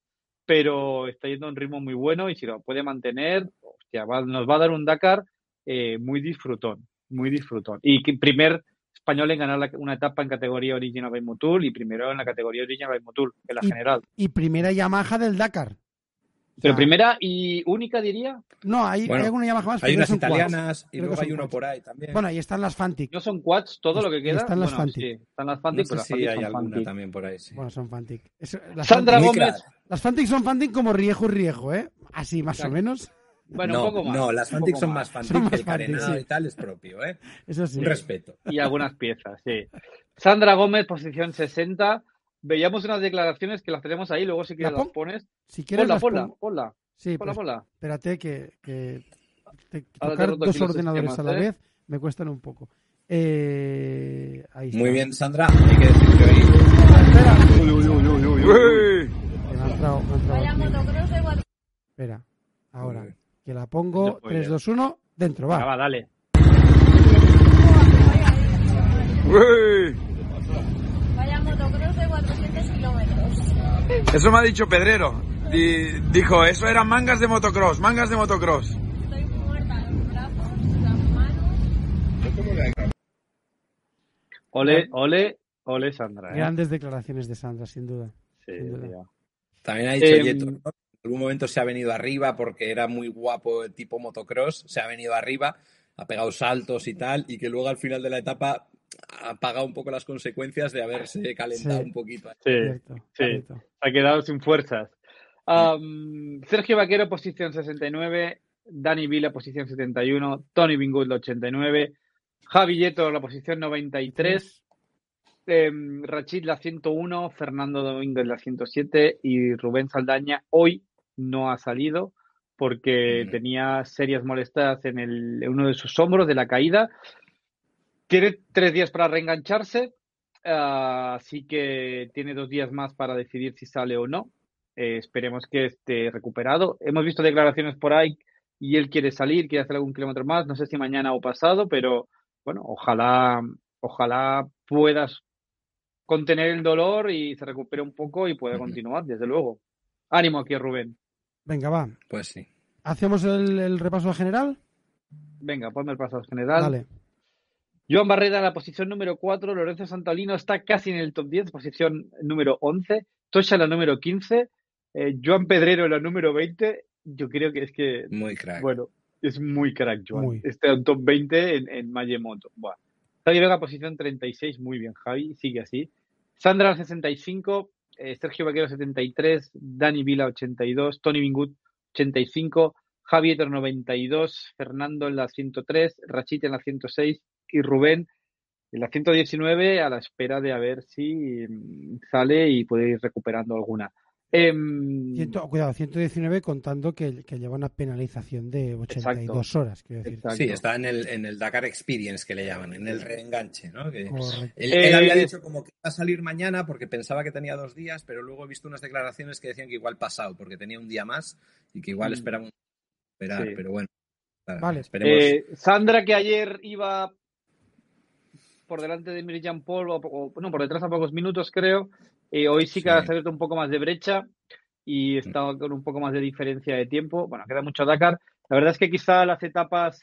pero está yendo a un ritmo muy bueno y si lo puede mantener, hostia, va- nos va a dar un Dakar eh, muy disfrutón, muy disfrutón. Y que primer español en ganar la- una etapa en categoría Original by Motul y primero en la categoría Original by Motul, en la Y- general. Y primera Yamaha del Dakar. Pero primera y única, diría, No, hay, Bueno, hay alguna Yamaha más, Hay unas italianas y luego hay uno quads. por ahí también. Bueno, ahí están las Fantic. no son quads, todo lo que Y queda. están las Bueno, Fantic. sí, están las no Fantic, sé pero las si Fantic hay alguna Fantic. también por ahí. sí. Bueno, son Fantic. Las, Sandra Fantic Gómez, las Fantic son Fantic como Riejo y Riejo, ¿eh? Así, más o menos. bueno, no, un poco más. no, las Fantic son más Fantic Son que más el Fantic, carenado sí. y tal es propio, ¿eh? Eso sí. Un respeto. y algunas piezas, sí. Sandra Gómez, posición 60. Veíamos unas declaraciones que las tenemos ahí, luego si quieres ¿La las pon- pones. Si quieres, Ponla, las ponla, pongo. ponla, Sí, ponla, pues, ponla. espérate que, que te tocar dos ordenadores esquemas, a la ¿eh? vez me cuestan un poco. Eh, ahí está. Muy bien, Sandra. Hay que decir que hoy Espera, Uy, uy, uy, uy, uy, uy. que me ha entrado- me ha entrado Vaya aquí. motocross de cuatro. Espera, ahora que la pongo. No puede. 3, 2, 1, dentro, va. va, dale. Vaya kilómetros. Eso me ha dicho Pedrero. Dijo, eso eran mangas de motocross, mangas de motocross. Estoy muerta, los brazos, las manos. Ole, ole, ole Sandra. ¿eh? Grandes declaraciones de Sandra, sin duda. Sí, sin duda. También ha dicho eh, En algún momento se ha venido arriba porque era muy guapo el tipo motocross, se ha venido arriba, ha pegado saltos y tal, y que luego al final de la etapa ha pagado un poco las consecuencias de haberse calentado Sí. un poquito. Sí, Cierto, sí. cierto. se ha quedado sin fuerzas. Sergio Vaquero, posición 69. Dani Vila, posición 71. Tony Bingut, la 89. Javi Yeto, la posición 93. Em, Rachid, la 101. Fernando Domínguez, la 107. Y Rubén Saldaña, hoy no ha salido porque Ujú. tenía serias molestias en, el, en uno de sus hombros de la caída. Tiene tres días para reengancharse. Ah, así que tiene dos días más para decidir si sale o no. Eh, esperemos que esté recuperado. Hemos visto declaraciones por ahí y él quiere salir, quiere hacer algún kilómetro más. No sé si mañana o pasado, pero bueno, ojalá, ojalá puedas contener el dolor y se recupere un poco y pueda continuar, desde luego. Ánimo aquí, Rubén. Venga, va. Pues sí. ¿Hacemos el, el repaso general? Venga, ponme el paso general. Dale. Joan Barrera en la posición número 4, Lorenzo Santalino está casi en el top 10, posición número 11, Tosha en la número 15, eh, Joan Pedrero en la número 20, yo creo que es que, Muy crack. bueno, es muy crack Joan, Muy. está en top 20 en, en Mayemoto. Buah. Javi Vega, posición 36, muy bien Javi, sigue así. Sandra 65, eh, Sergio Vaquero 73, Dani Vila 82, Tony Bingut 85, Javier 92, Fernando en la 103, Rachit en la 106 y Rubén en la 119 a la espera de a ver si mm, sale y puede ir recuperando alguna. Em, Ciento- cuidado, 119 contando que, que lleva una penalización de 82 horas, quiero decir. Exacto. Sí, está en el, en el Dakar Experience que le llaman, en el reenganche, ¿no? Que él, Eh, él había dicho como que iba a salir mañana porque pensaba que tenía dos días, pero luego he visto unas declaraciones que decían que igual pasado, porque tenía un día más y que igual Mm. esperaba un esperar, Sí. pero bueno. nada, Vale. Esperemos. Eh, Sandra, que ayer iba por delante de Mirjam Paul, o, o- no, por detrás a pocos minutos, creo. eh, hoy sí que Sí. ha abierto un poco más de brecha y está con un poco más de diferencia de tiempo. Bueno, queda mucho Dakar. La verdad es que quizá las etapas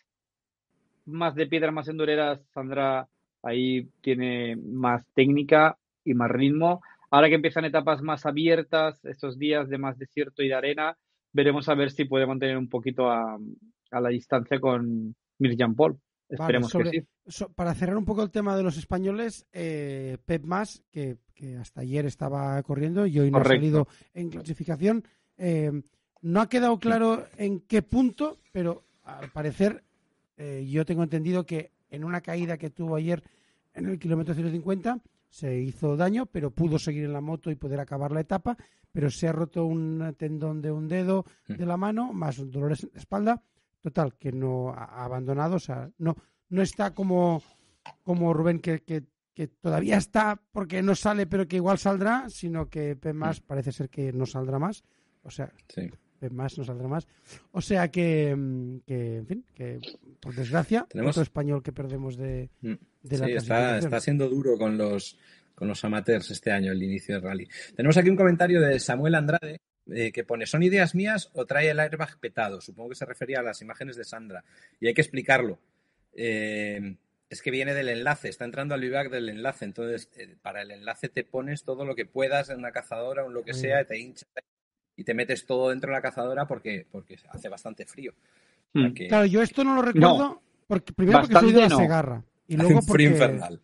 más de piedra, más endureras, Sandra ahí tiene más técnica y más ritmo. Ahora que empiezan etapas más abiertas, estos días de más desierto y de arena, veremos a ver si puede mantener un poquito a, a la distancia con Mirjam Paul. Vale, Esperemos sobre- que sí. so- para cerrar un poco el tema de los españoles, eh, Pep Mas, que, que hasta ayer estaba corriendo y hoy no Correcto. ha salido en clasificación, eh, no ha quedado claro en qué punto, pero al parecer eh, yo tengo entendido que en una caída que tuvo ayer en el kilómetro 150 se hizo daño, pero pudo seguir en la moto y poder acabar la etapa, pero se ha roto un tendón de un dedo de la mano, más dolores en la espalda. Total, que no ha abandonado, o sea, no, no está como, como Rubén, que, que, que todavía está porque no sale, pero que igual saldrá, sino que Pep más parece ser que no saldrá más. O sea, Sí. Pep más no saldrá más. O sea que, mm, que en fin, que por desgracia, Tenemos- otro español que perdemos de, Mm. de la Sí, está, está siendo duro con los, con los amateurs este año, el inicio del rally. Tenemos aquí un comentario de Samuel Andrade eh, que pone, ¿son ideas mías o trae el airbag petado? Supongo que se refería a las imágenes de Sandra. Y hay que explicarlo. Eh, es que viene del enlace, está entrando al vivac del enlace. Entonces, eh, para el enlace te pones todo lo que puedas en una cazadora o en lo que sea, te hinchas y te metes todo dentro de la cazadora porque, porque hace bastante frío. Mm. que Claro, yo esto no lo recuerdo, porque, primero porque soy de la no. Segarra. Y luego un frío porque, infernal.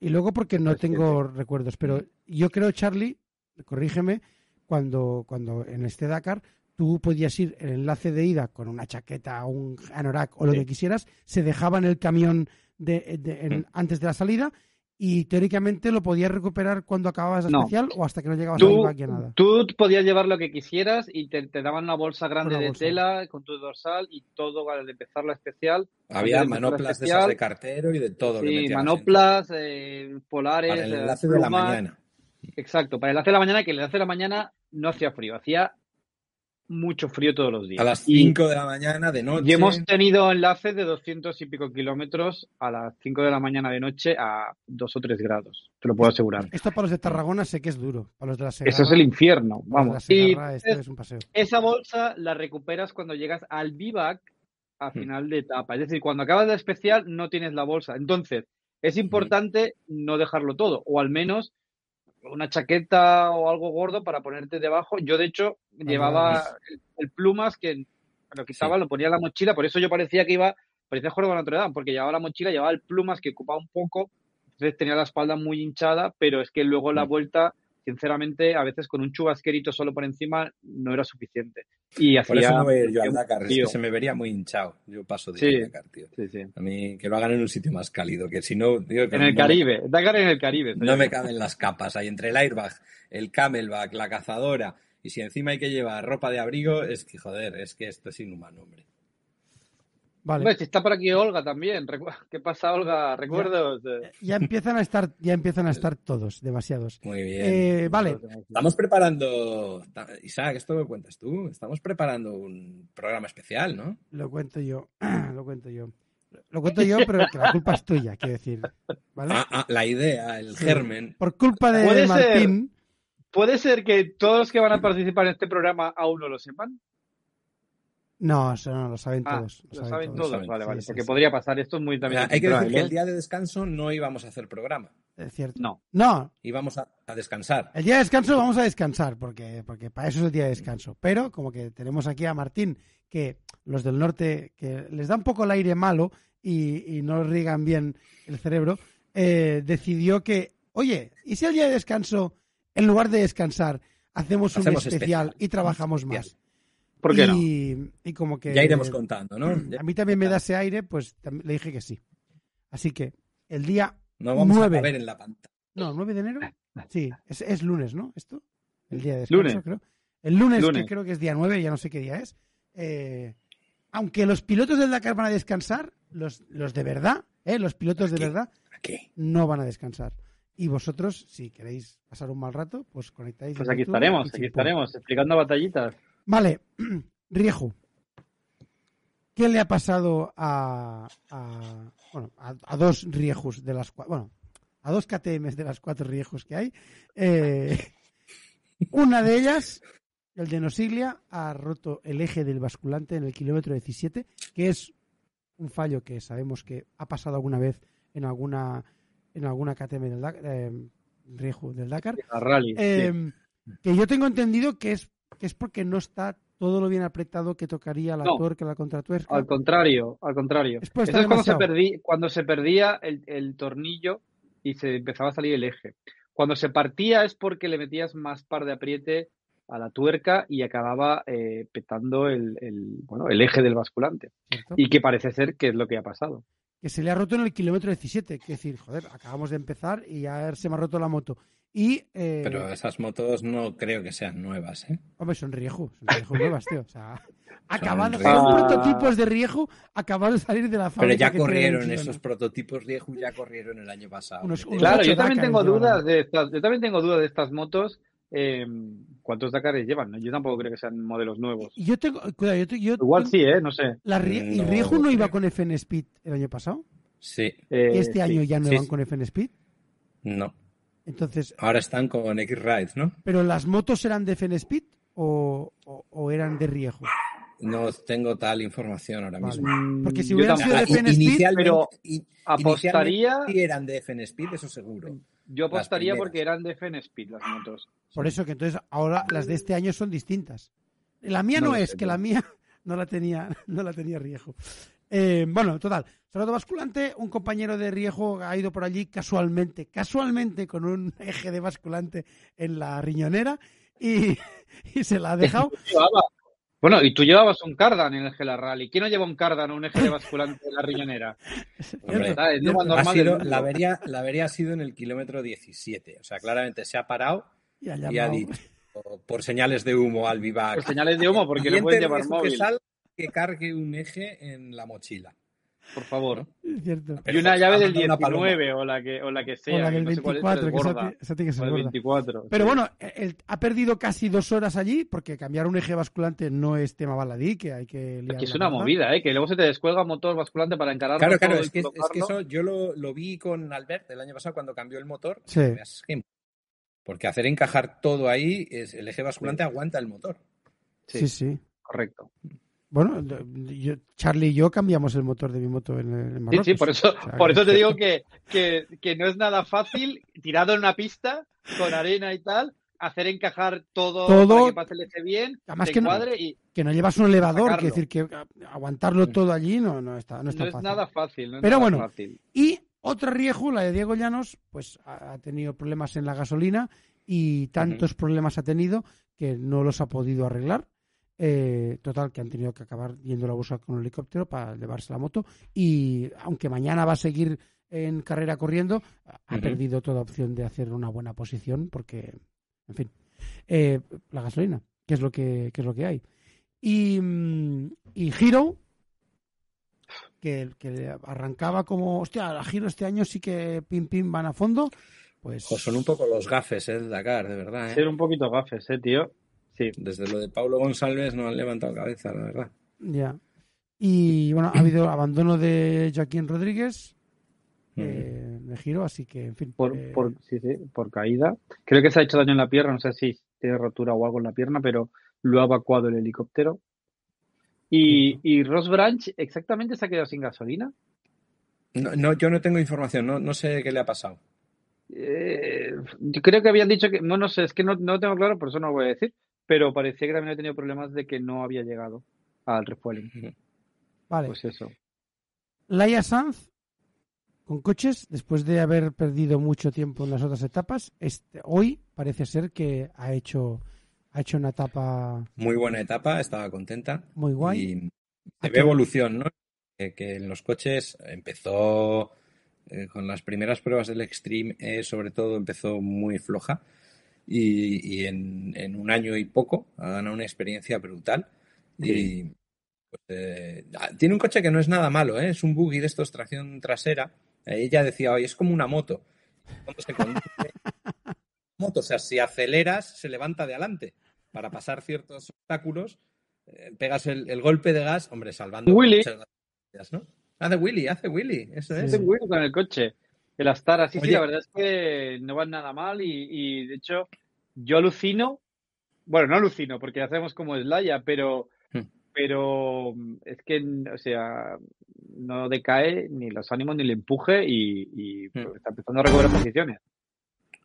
Y luego porque no tengo recuerdos, pero yo creo, Charlie, corrígeme, cuando, cuando en este Dakar tú podías ir el enlace de ida con una chaqueta, un anorak o lo Sí. que quisieras, se dejaba en el camión de, de- en- Mm. antes de la salida y teóricamente lo podías recuperar cuando acababas la No. especial o hasta que no llegabas a Tú, Vivac ya nada. tú podías llevar lo que quisieras y te, te daban una bolsa grande Una de bolsa. tela con tu dorsal y todo al empezar la especial. Había de manoplas de esas especial, de cartero y de todo. que Sí, manoplas, eh, polares. Para el enlace de la mañana. Exacto, para el enlace de la mañana, que el enlace de la mañana no hacía frío, hacía mucho frío todos los días. A las Y- 5 de la mañana, de noche. Y hemos tenido enlaces de 200 y pico kilómetros a las 5 de la mañana de noche a 2 o 3 grados, te lo puedo asegurar. Esto para los de Tarragona sé que es duro. Para los de la Segarra, Eso es el infierno, vamos. Y Segarra esto es- es un paseo. esa bolsa la recuperas cuando llegas al vivac a Hmm. final de etapa. Es decir, cuando acabas de especial no tienes la bolsa. Entonces, es importante no dejarlo todo, o al menos una chaqueta o algo gordo para ponerte debajo. Yo, de hecho, llevaba el, el plumas que lo quitaba, lo ponía en la mochila, por eso yo parecía que iba, parecía Jorge de Dame, porque llevaba la mochila, llevaba el plumas que ocupaba un poco, entonces tenía la espalda muy hinchada, pero es que luego la vuelta, sinceramente, a veces con un chubasquerito solo por encima no era suficiente. Y Por hacía eso no voy a ir yo hacía Dakar, es frío. que se me vería muy hinchado. Yo paso de Sí. ir Dakar, tío. Sí, sí. A mí que lo hagan en un sitio más cálido, que si no, digo, que En el no Caribe, Dakar en el Caribe. No me caben las capas ahí entre el airbag, el camelback, la cazadora. Y si encima hay que llevar ropa de abrigo, es que joder, es que esto es inhumano, hombre. Vale. Hombre, si está por aquí Olga también. ¿Qué pasa, Olga? ¿Recuerdos? Eh, Ya empiezan a estar, ya empiezan a estar todos, demasiados. Muy bien. Eh, vale, Estamos preparando, Isaac, esto lo cuentas tú. Estamos preparando un programa especial, ¿no? lo cuento yo, lo cuento yo. Lo cuento yo, pero que la culpa es tuya, quiero decir. ¿Vale? Ah, ah, la idea, el Sí. germen. Por culpa de Puede ser. Martín, ¿Puede ser que todos los que van a participar en este programa aún no lo sepan? No, eso no lo saben Ah, todos. lo saben todos. saben. Vale, Sí, vale. sí, porque sí. podría pasar. Esto es muy O también. sea, hay que decir que ¿eh? el día de descanso no íbamos a hacer programa, Es cierto. No. No, íbamos a, a descansar. el día de descanso vamos a descansar, porque, porque para eso es el día de descanso. Pero como que tenemos aquí a Martín, que los del norte, que les da un poco el aire malo y, y no riegan bien el cerebro, eh, decidió que, oye, ¿y si el día de descanso, en lugar de descansar, hacemos un especial, especial. y trabajamos Bien. ¿Por qué no? y, y como que... Ya iremos contando, ¿no? A mí también me da ese aire, pues le dije que sí. Así que el día No vamos nueve. a ver en la pantalla. No, 9 de enero. Sí, es, es lunes, ¿no? Esto. El día de descanso, Lunes. creo. El lunes, Lunes. que creo que es día 9, ya no sé qué día es. Eh, aunque los pilotos del Dakar van a descansar, los, los de verdad, ¿eh? los pilotos de verdad, Aquí. no van a descansar. Y vosotros, si queréis pasar un mal rato, pues conectáis. Pues aquí YouTube estaremos, aquí estaremos, explicando batallitas. Vale, Rieju. ¿Qué le ha pasado a, a- bueno, a, a dos Riejus de las cuatro, bueno, a dos KTMs de las cuatro Riejus que hay? Eh, una de ellas, el de Nosiglia, ha roto el eje del basculante en el kilómetro 17, que es un fallo que sabemos que ha pasado alguna vez en alguna en alguna KTM del Dakar, eh, Rieju del Dakar. La rally. sí. Eh, que yo tengo entendido que es que es porque no está todo lo bien apretado que tocaría la No. tuerca, la contratuerca. Al contrario, al contrario. Es Eso es cuando se, perdí, cuando se perdía el, el tornillo y se empezaba a salir el eje. Cuando se partía es porque le metías más par de apriete a la tuerca y acababa eh, petando el, el, bueno, el eje del basculante. ¿cierto? Y que parece ser que es lo que ha pasado. Que se le ha roto en el kilómetro 17. Es decir, joder, acabamos de empezar y ya se me ha roto la moto. Y, eh, Pero esas motos no creo que sean nuevas, ¿eh? hombre, son Rieju, son Rieju nuevas, tío. O sea, acabados, son prototipos de Rieju acabados de salir de la Pero fábrica. ya que tienen en corrieron esos prototipos Rieju, ya corrieron el año pasado. Unos- hombre. unos Claro, yo también tengo dudas de estas, yo también tengo dudas de estas motos. eh, ¿Cuántos Dakares llevan? Yo tampoco creo que sean modelos nuevos. Y yo tengo, cuidado, yo, te- yo Igual tengo- sí, ¿eh? No sé. la Rie- ¿Y No Rieju no iba con FN Speed el año pasado? Sí, Eh, Este sí. año ya no Sí, van sí. con FN Speed. no. Entonces, Ahora están con X-Ride, ¿no? ¿pero las motos eran de FN Speed o, o- o eran de Rieju? No tengo tal información ahora Vale. mismo. Porque si yo hubieran sido de FN Speed, inicialmente- pero in- apostaría- sí eran de FN Speed, eso seguro. Yo apostaría porque eran de FN Speed las motos. Por eso que entonces ahora las de este año son distintas. La mía no, No es, que la mía no la tenía, no la tenía Riejo. Eh, bueno, total. Salado basculante, un compañero de Riejo ha ido por allí casualmente, casualmente con un eje de basculante en la riñonera y, y se la ha dejado. Bueno, y tú llevabas un cardan en el Gela Rally. ¿Quién no lleva un cardan o un eje de basculante en la riñonera? Hombre, ¿Verdad? Es lo más ha normal sido- del mundo. la, avería, la avería ha sido en el kilómetro 17. O sea, claramente se ha parado Y ha y ha llamado. dicho por- señales de humo al vivac. Por señales de humo, porque no pueden llevar riesgo que móvil. Que cargue un eje en la mochila. Por favor. Es cierto. Y una llave del Una paloma. 19 o la que, o la que sea. O la que del no sé cuál es, 24, pero que es esa, gorda. ti- esa tiene que O ser del gorda. 24. Pero sí. bueno, él ha perdido casi dos horas allí porque cambiar un eje basculante no es tema baladí, que hay que liar Aquí es una movida, ¿eh? Que luego se te descuelga motor basculante para encararlo Claro, claro, es que, es que eso yo lo, lo vi con Albert el año pasado cuando cambió el motor. Sí. Es que- Porque hacer encajar todo ahí, es, el eje basculante aguanta el motor. Sí, sí. Correcto. Bueno, yo- Charlie y yo cambiamos el motor de mi moto en, en Sí, Marruecos. sí, por eso, O sea, por eso te digo que, que, que no es nada fácil, tirado en una pista, con arena y tal, hacer encajar todo, Todo- para que pase el eje bien, Además que no- cuadre y que no llevas un elevador, quiere decir que aguantarlo todo allí no, no está, no no, está es fácil. nada fácil. no es Pero nada bueno, fácil. Y otra Rieju, la de Diego Llanos, pues ha ha tenido problemas en la gasolina y tantos problemas ha tenido que no los ha podido arreglar. Eh, total, que han tenido que acabar yendo a buscar con un helicóptero para llevarse la moto. Y aunque mañana va a seguir en carrera corriendo, ha perdido toda opción de hacer una buena posición porque, en fin, eh, la gasolina, que es lo que, que es lo que hay. Y, mm, y Hero, que, que arrancaba como, hostia, la Giro este año sí que pim pim van a fondo, pues Pues son un poco los gafes, ¿eh? Dakar, de verdad. ¿eh? Ser un poquito gafes, ¿eh, tío? Sí. Desde lo de Pablo González no han levantado cabeza, la verdad. ya. Y bueno, ha habido abandono de Joaquín Rodríguez eh, de Giro, así que, en fin. Por, eh, por, sí, sí, por caída. Creo que se ha hecho daño en la pierna, no sé si tiene rotura o algo en la pierna, pero lo ha evacuado el helicóptero. Y, y Ross Branch exactamente se ha quedado sin gasolina. No, no, yo no tengo información, no, no sé qué le ha pasado. Eh, yo creo que habían dicho que, no, no sé, es que no, no lo tengo claro, por eso no lo voy a decir, pero parecía que también había tenido problemas de que no había llegado al refueling. vale. Pues eso. Laia Sanz con coches, después de haber perdido mucho tiempo en las otras etapas, este, hoy parece ser que ha hecho, ha hecho una etapa Muy buena etapa, estaba contenta. muy guay. Y se ve evolución, ¿no? Que, que en los coches empezó eh, con las primeras pruebas del Extreme, E, sobre todo, empezó muy floja. Y, y en, en un año y poco ha ganado una experiencia brutal. Y pues, eh, ah, tiene un coche que no es nada malo, ¿eh? es un buggy de estos, tracción trasera. Eh, ella decía, oye, es como una moto. Cuando se conduce, moto, o sea, si aceleras, se levanta de adelante para pasar ciertos obstáculos eh, pegas el, el golpe de gas, hombre, salvando Willy. muchas ¿no? Hace Willy, hace Willy, eso es. Ese bueno con el coche. El Astara, sí, sí, Oye. la verdad es que no van nada mal y, y, de hecho yo alucino, bueno, no alucino porque hacemos como Slaya, pero, Hmm. pero es que, o sea, no decae ni los ánimos ni el empuje y, y, pues, Hmm. está empezando a recuperar posiciones.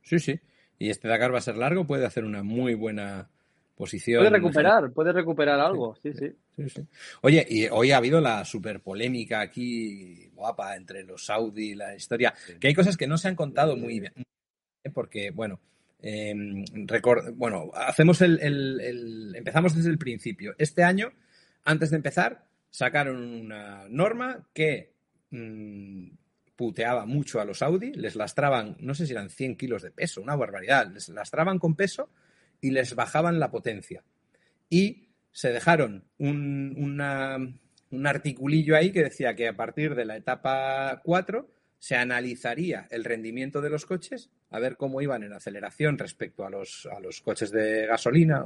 Sí, sí. Y este Dakar va a ser largo, puede hacer una muy buena posición. Puede recuperar, puede recuperar algo, sí, sí. Sí, sí. Oye, y hoy ha habido la super polémica aquí, guapa, entre los Saudi y la historia, que hay cosas que no se han contado muy bien, ¿eh? porque, bueno, eh, recor- bueno, hacemos el, el- el- empezamos desde el principio. Este año, antes de empezar, sacaron una norma que mm, puteaba mucho a los Saudi, les lastraban, no sé si eran 100 kilos de peso, una barbaridad, les lastraban con peso y les bajaban la potencia. Y se dejaron un, una- un articulillo ahí que decía que a partir de la etapa 4 se analizaría el rendimiento de los coches, a ver cómo iban en aceleración respecto a los, a los coches de gasolina,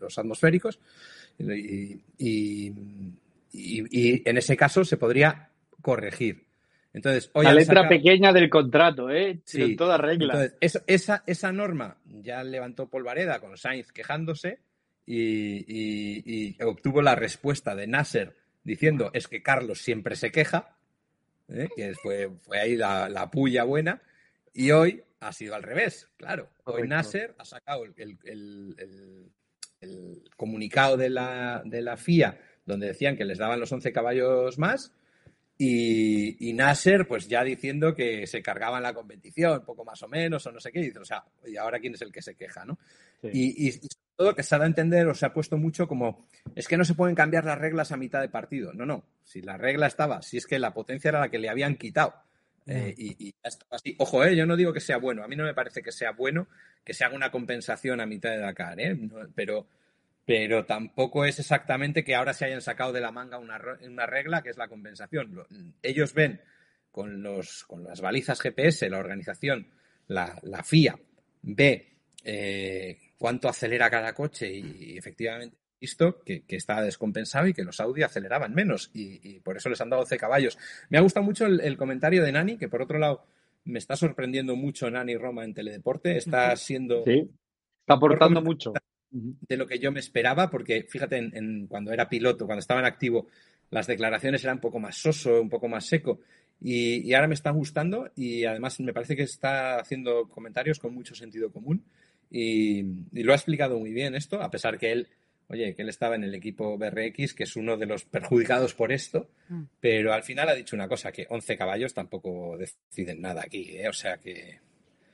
los atmosféricos, y- y en ese caso se podría corregir. Entonces, hoy La letra pequeña del contrato, ¿eh? Sí. En toda regla. entonces, eso- esa, esa norma ya levantó Polvareda con Sainz quejándose y, y- y obtuvo la respuesta de Nasser diciendo es que Carlos siempre se queja, ¿eh? que fue, fue ahí la, la puya buena, y hoy ha sido al revés, claro. Hoy Correcto. Nasser ha sacado el, el- el- el- el comunicado de la, de la FIA donde decían que les daban los 11 caballos más y, y Nasser, pues ya diciendo que se cargaban la competición, poco más o menos, o no sé qué. Y dice, o sea, ¿y ahora quién es el que se queja, no? Sí. Y, y- y todo que se ha dado a entender o se ha puesto mucho como es que no se pueden cambiar las reglas a mitad de partido. No, no. Si la regla estaba, si es que la potencia era la que le habían quitado. eh, y, y ya estaba así. Ojo, eh, yo no digo que sea bueno. A mí no me parece que sea bueno que se haga una compensación a mitad de Dakar, ¿eh? No, pero, pero tampoco es exactamente que ahora se hayan sacado de la manga una, una regla que es la compensación. Lo- ellos ven con, los, con las balizas GPS, la organización, la, la FIA, ve eh, cuánto acelera cada coche y, y efectivamente visto que, que está descompensado y que los Audi aceleraban menos y, y por eso les han dado 12 caballos. Me ha gustado mucho el, el comentario de Nani, que por otro lado me está sorprendiendo mucho Nani Roma en Teledeporte, está siendo Sí. Está aportando Por mucho. De lo que yo me esperaba, porque fíjate, en, en- cuando era piloto, cuando estaba en activo, las declaraciones eran un poco más soso, un poco más seco. Y, y ahora me está gustando y además me parece que está haciendo comentarios con mucho sentido común y, y lo ha explicado muy bien esto, a pesar que él, oye, que él estaba en el equipo BRX, que es uno de los perjudicados por esto, Mm. pero al final ha dicho una cosa, que 11 caballos tampoco deciden nada aquí, ¿eh? o sea que,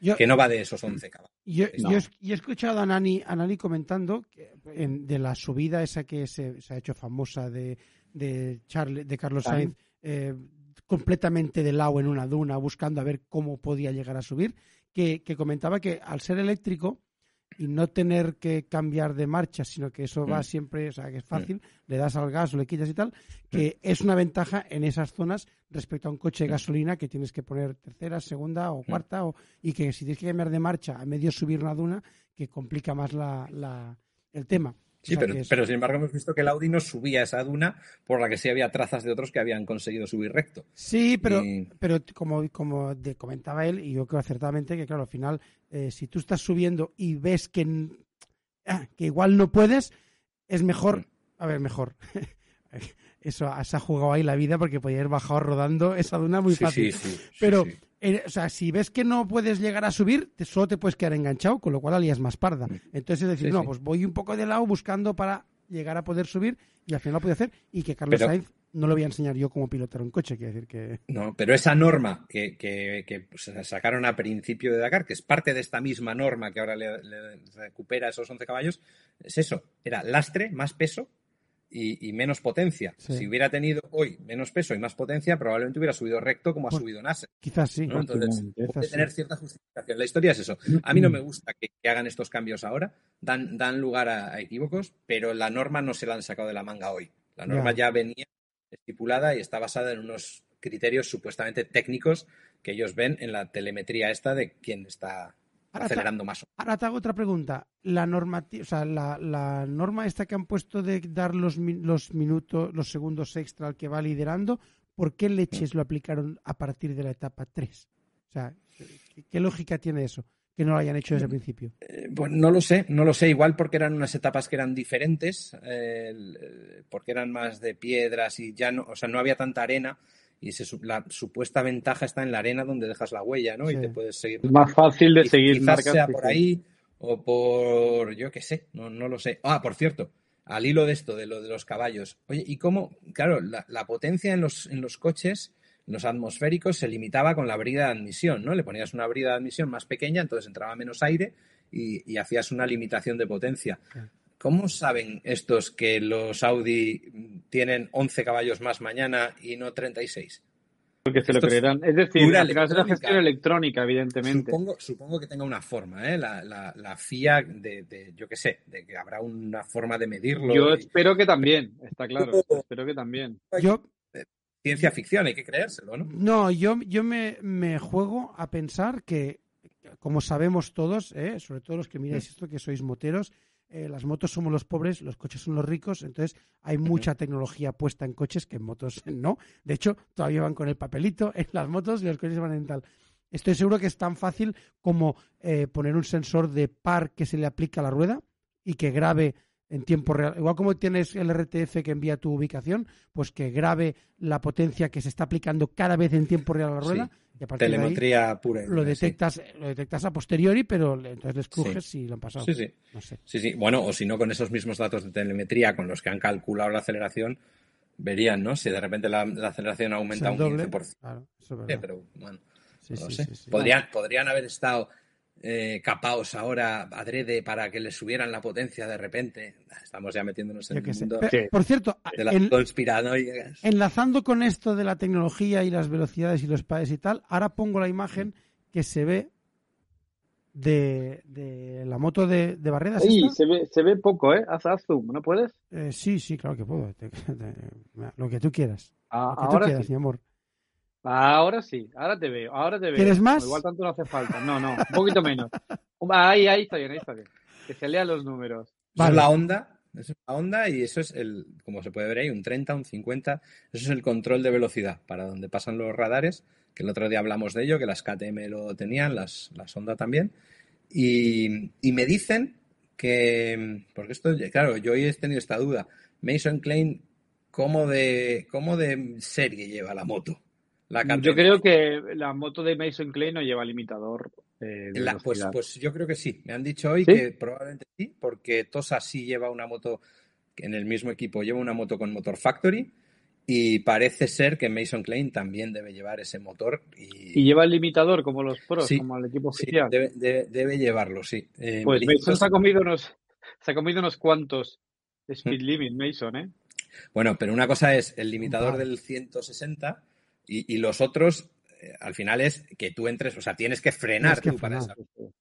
Yo, que no va de esos 11 caballos. Yo, No. yo he- yo he escuchado a Nani, a Nani comentando que, en- de la subida esa que se, se ha hecho famosa de, de, Charle- de Carlos Sainz. Sainz, eh, completamente de lado en una duna, buscando a ver cómo podía llegar a subir, que, que comentaba que al ser eléctrico y no tener que cambiar de marcha, sino que eso va Mm. siempre, o sea, que es fácil, le das al gas le quitas y tal, que es una ventaja en esas zonas respecto a un coche de gasolina que tienes que poner tercera, segunda o cuarta, o, y que si tienes que cambiar de marcha a medio subir una duna, que complica más la, la- el tema. Sí, pero, sin embargo hemos visto que el Audi no subía esa duna por la que sí había trazas de otros que habían conseguido subir recto. Sí, pero, Y- pero como, como de- comentaba él, y yo creo acertadamente, que claro, al final, eh, si tú estás subiendo y ves que, ah, que igual no puedes, es mejor, a ver, mejor. Eso se ha jugado ahí la vida porque podía haber bajado rodando esa duna muy fácil. sí, sí, sí, Pero, o sea, si ves que no puedes llegar a subir, te- solo te puedes quedar enganchado, con lo cual la lías más parda. Entonces es decir, Sí, no, sí. pues voy un poco de lado buscando para llegar a poder subir y al final lo puede hacer y que Carlos Pero- Sainz no lo voy a enseñar yo como pilotar un coche, quiero decir que... No, pero esa norma que, que- que, pues, sacaron a principio de Dakar, que es parte de esta misma norma que ahora le, le recupera esos 11 caballos, es eso, era lastre, más peso y, y menos potencia. Sí. Si hubiera tenido hoy menos peso y más potencia, probablemente hubiera subido recto como ha Pues- subido Nasser. Quizás sí. ¿no? Entonces, puede sí. tener cierta justificación. La historia es eso. A mí no me gusta que, que hagan estos cambios ahora, dan, dan lugar a, a equívocos, pero la norma no se la han sacado de la manga hoy. La norma Ya. ya venía estipulada y está basada en unos criterios supuestamente técnicos que ellos ven en la telemetría esta de quién está Ahora acelerando más. Ahora te hago otra pregunta. La normati- o sea, la, la norma esta que han puesto de dar los, los minutos, los segundos extra al que va liderando, ¿por qué leches lo aplicaron a partir de la etapa 3? O sea, ¿qué, qué lógica tiene eso? Que no lo hayan hecho desde el principio. Eh, Pues no lo sé, no lo sé. Igual porque eran unas etapas que eran diferentes, eh, eh, porque eran más de piedras y ya no, o sea, no había tanta arena y se la supuesta ventaja está en la arena donde dejas la huella, ¿no? Sí. Y te puedes seguir. Es más fácil de seguir Quizás marcas. sea por sí. ahí o por, yo qué sé, no, no lo sé. Ah, por cierto, al hilo de esto, de lo de los caballos. Oye, ¿y cómo? Claro, la, la potencia en los, en los coches, en los atmosféricos, se limitaba con la brida de admisión, ¿no? Le ponías una brida de admisión más pequeña, entonces entraba menos aire y, y hacías una limitación de potencia. ¿Cómo saben estos que los Audi tienen 11 caballos más mañana y no 36? Porque se lo Esto creerán. Es decir, es una electrónica. gestión electrónica, evidentemente. Supongo, supongo que tenga una forma, ¿eh? La, la, la FIA de, de, yo qué sé, de que habrá una forma de medirlo. Yo y- espero que también, está claro. Espero que también. Yo, Ciencia ficción, hay que creérselo, ¿no? no, yo, yo me, me juego a pensar que, como sabemos todos, ¿eh? sobre todo los que miráis esto, que sois moteros, eh, las motos somos los pobres, los coches son los ricos, entonces hay mucha tecnología puesta en coches que en motos no. De hecho, todavía van con el papelito en las motos y los coches van en tal. Estoy seguro que es tan fácil como eh, poner un sensor de par que se le aplica a la rueda y que grabe en tiempo real. Igual como tienes el RTF que envía tu ubicación, pues que grabe la potencia que se está aplicando cada vez en tiempo real a la rueda y a partir de ahí Telemetría pura. lo dura, sí. detectas, lo detectas a posteriori, pero entonces les crujes Sí. y lo han pasado. Sí, sí. No sé. Sí, sí. Bueno, o si no, con esos mismos datos de telemetría con los que han calculado la aceleración, verían, ¿no? Si de repente la, la aceleración aumenta un doble. 15%. Claro, eso es verdad. pero bueno, Sí, no lo sí, sé. sí, sí. Podrían, podrían haber estado eh, capaos ahora adrede para que les subieran la potencia de repente. Estamos ya metiéndonos en Yo el mundo Pe- Sí. Por cierto, de las en- conspiranoicas. enlazando con esto de la tecnología y las velocidades y los padres y tal, ahora pongo la imagen que se ve de, de la moto de, de Barreda. ¿es Sí, se ve, se ve poco, ¿eh? Haz, haz zoom, ¿no puedes? Eh, sí, sí, claro que puedo. Te- te- lo que tú quieras. Ah, Lo que tú ahora quieras, sí. mi amor. Ahora sí, ahora te veo, ahora te veo. ¿Quieres más? Igual tanto no hace falta. No, no, un poquito menos. Ahí, ahí está bien, ahí está bien. Que se lean los números. Eso Vale. es la onda, eso es la onda y eso es el, como se puede ver ahí, un 30, un 50, eso es el control de velocidad para donde pasan los radares, que el otro día hablamos de ello, que las KTM lo tenían, las, las Honda también, y, y me dicen que, porque esto, claro, yo hoy he tenido esta duda, Mason Klein, ¿cómo de, cómo de serie lleva la moto? La Yo creo que la moto de Mason Clay no lleva limitador. eh, de La- pues, pues yo creo que sí. Me han dicho hoy ¿Sí? que probablemente sí, porque Tosa sí lleva una moto, en el mismo equipo lleva una moto con motor factory y parece ser que Mason Klein también debe llevar ese motor y, Y lleva el limitador como los pros, Sí, como el equipo sí, oficial. debe, debe- debe llevarlo, sí. Eh, Pues Mason se ha comido unos, se ha comido unos cuantos Mm. speed limit, Mason, ¿eh? Bueno, pero una cosa es el limitador Vale. del 160 y, y los otros, eh, al final es que tú entres, o sea, tienes que frenar que tú para frenar. esa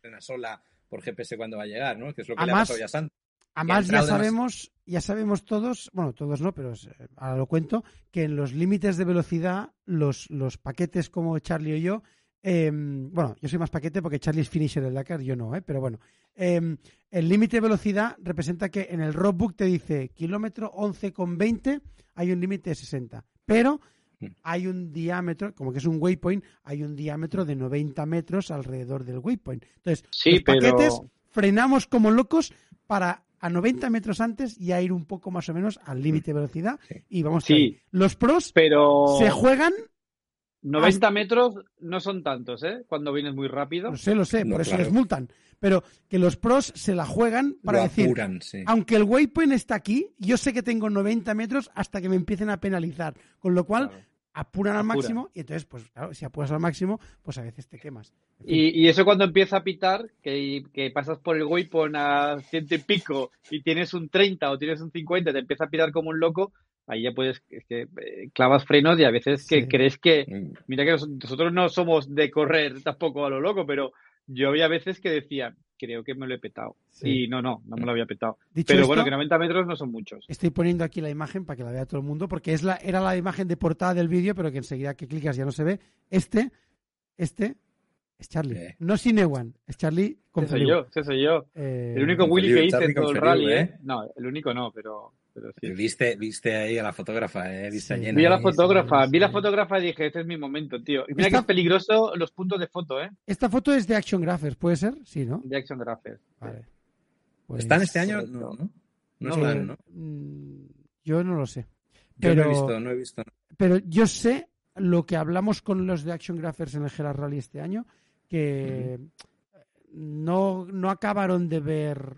frena sola por GPS cuando va a llegar, ¿no? Que es lo que Además, le ha pasado ya a Santos. Además, ya sabemos, ya sabemos todos, bueno, todos no, pero eh, ahora lo cuento, que en los límites de velocidad, los, los paquetes como Charlie o yo, eh, bueno, yo soy más paquete porque Charlie es finisher del Dakar, yo no, ¿eh? pero bueno, eh, el límite de velocidad representa que en el roadbook te dice kilómetro 11,20, hay un límite de 60, pero. Hay un diámetro, como que es un waypoint, hay un diámetro de 90 metros alrededor del waypoint. Entonces, Sí, los pero- paquetes frenamos como locos para a 90 metros antes ya ir un poco más o menos al límite de velocidad Sí. y vamos Sí. ahí. Los pros Pero se juegan, 90 metros no son tantos, ¿eh? Cuando vienes muy rápido. lo sé, lo sé, No, por eso claro. les multan, pero que los pros se la juegan para Lo decir, apuran, sí. aunque el waypoint está aquí, yo sé que tengo 90 metros hasta que me empiecen a penalizar, con lo cual Claro. Apuran al máximo y entonces, pues claro, si apuras al máximo, pues a veces te quemas. En fin. Y, y eso cuando empieza a pitar, que, que pasas por el waypoint a ciento y pico y tienes un 30 o tienes un 50, te empieza a pitar como un loco, ahí ya puedes, es que eh, clavas frenos y a veces que Sí. crees que, Mm, mira que nos- nosotros no somos de correr tampoco a lo loco, pero yo había veces que decía, creo que me lo he petado. Sí. Y no, no, no me lo había petado. Dicho Pero esto, bueno, que 90 metros no son muchos. Estoy poniendo aquí la imagen para que la vea todo el mundo, porque es la, era la imagen de portada del vídeo, pero que enseguida que clicas ya no se ve. Este, este es Charlie. Eh. No Sinewan, es Charlie con Ese soy yo, ese soy yo. Eh, El único Willy que hice en todo el rally, ¿eh? ¿eh? No, el único no, pero, pero sí. Viste, viste ahí a la fotógrafa, ¿eh? Viste Sí. a Jenna Vi a la ahí, fotógrafa, vi la fotógrafa y dije, este es mi momento, tío. Y mira Esta- que es peligroso los puntos de foto, ¿eh? Esta foto es de Action Graphers, ¿puede ser? Sí, ¿no? De Action Graphics. Vale. Pues, ¿Están este año? correcto. No, ¿no? No, No, están, eh, ¿no? mm, Yo no lo sé. Yo Pero, no he visto, no he visto. pero yo sé lo que hablamos con los de Action Graphers en el Gerard Rally este año, que no, no acabaron de ver...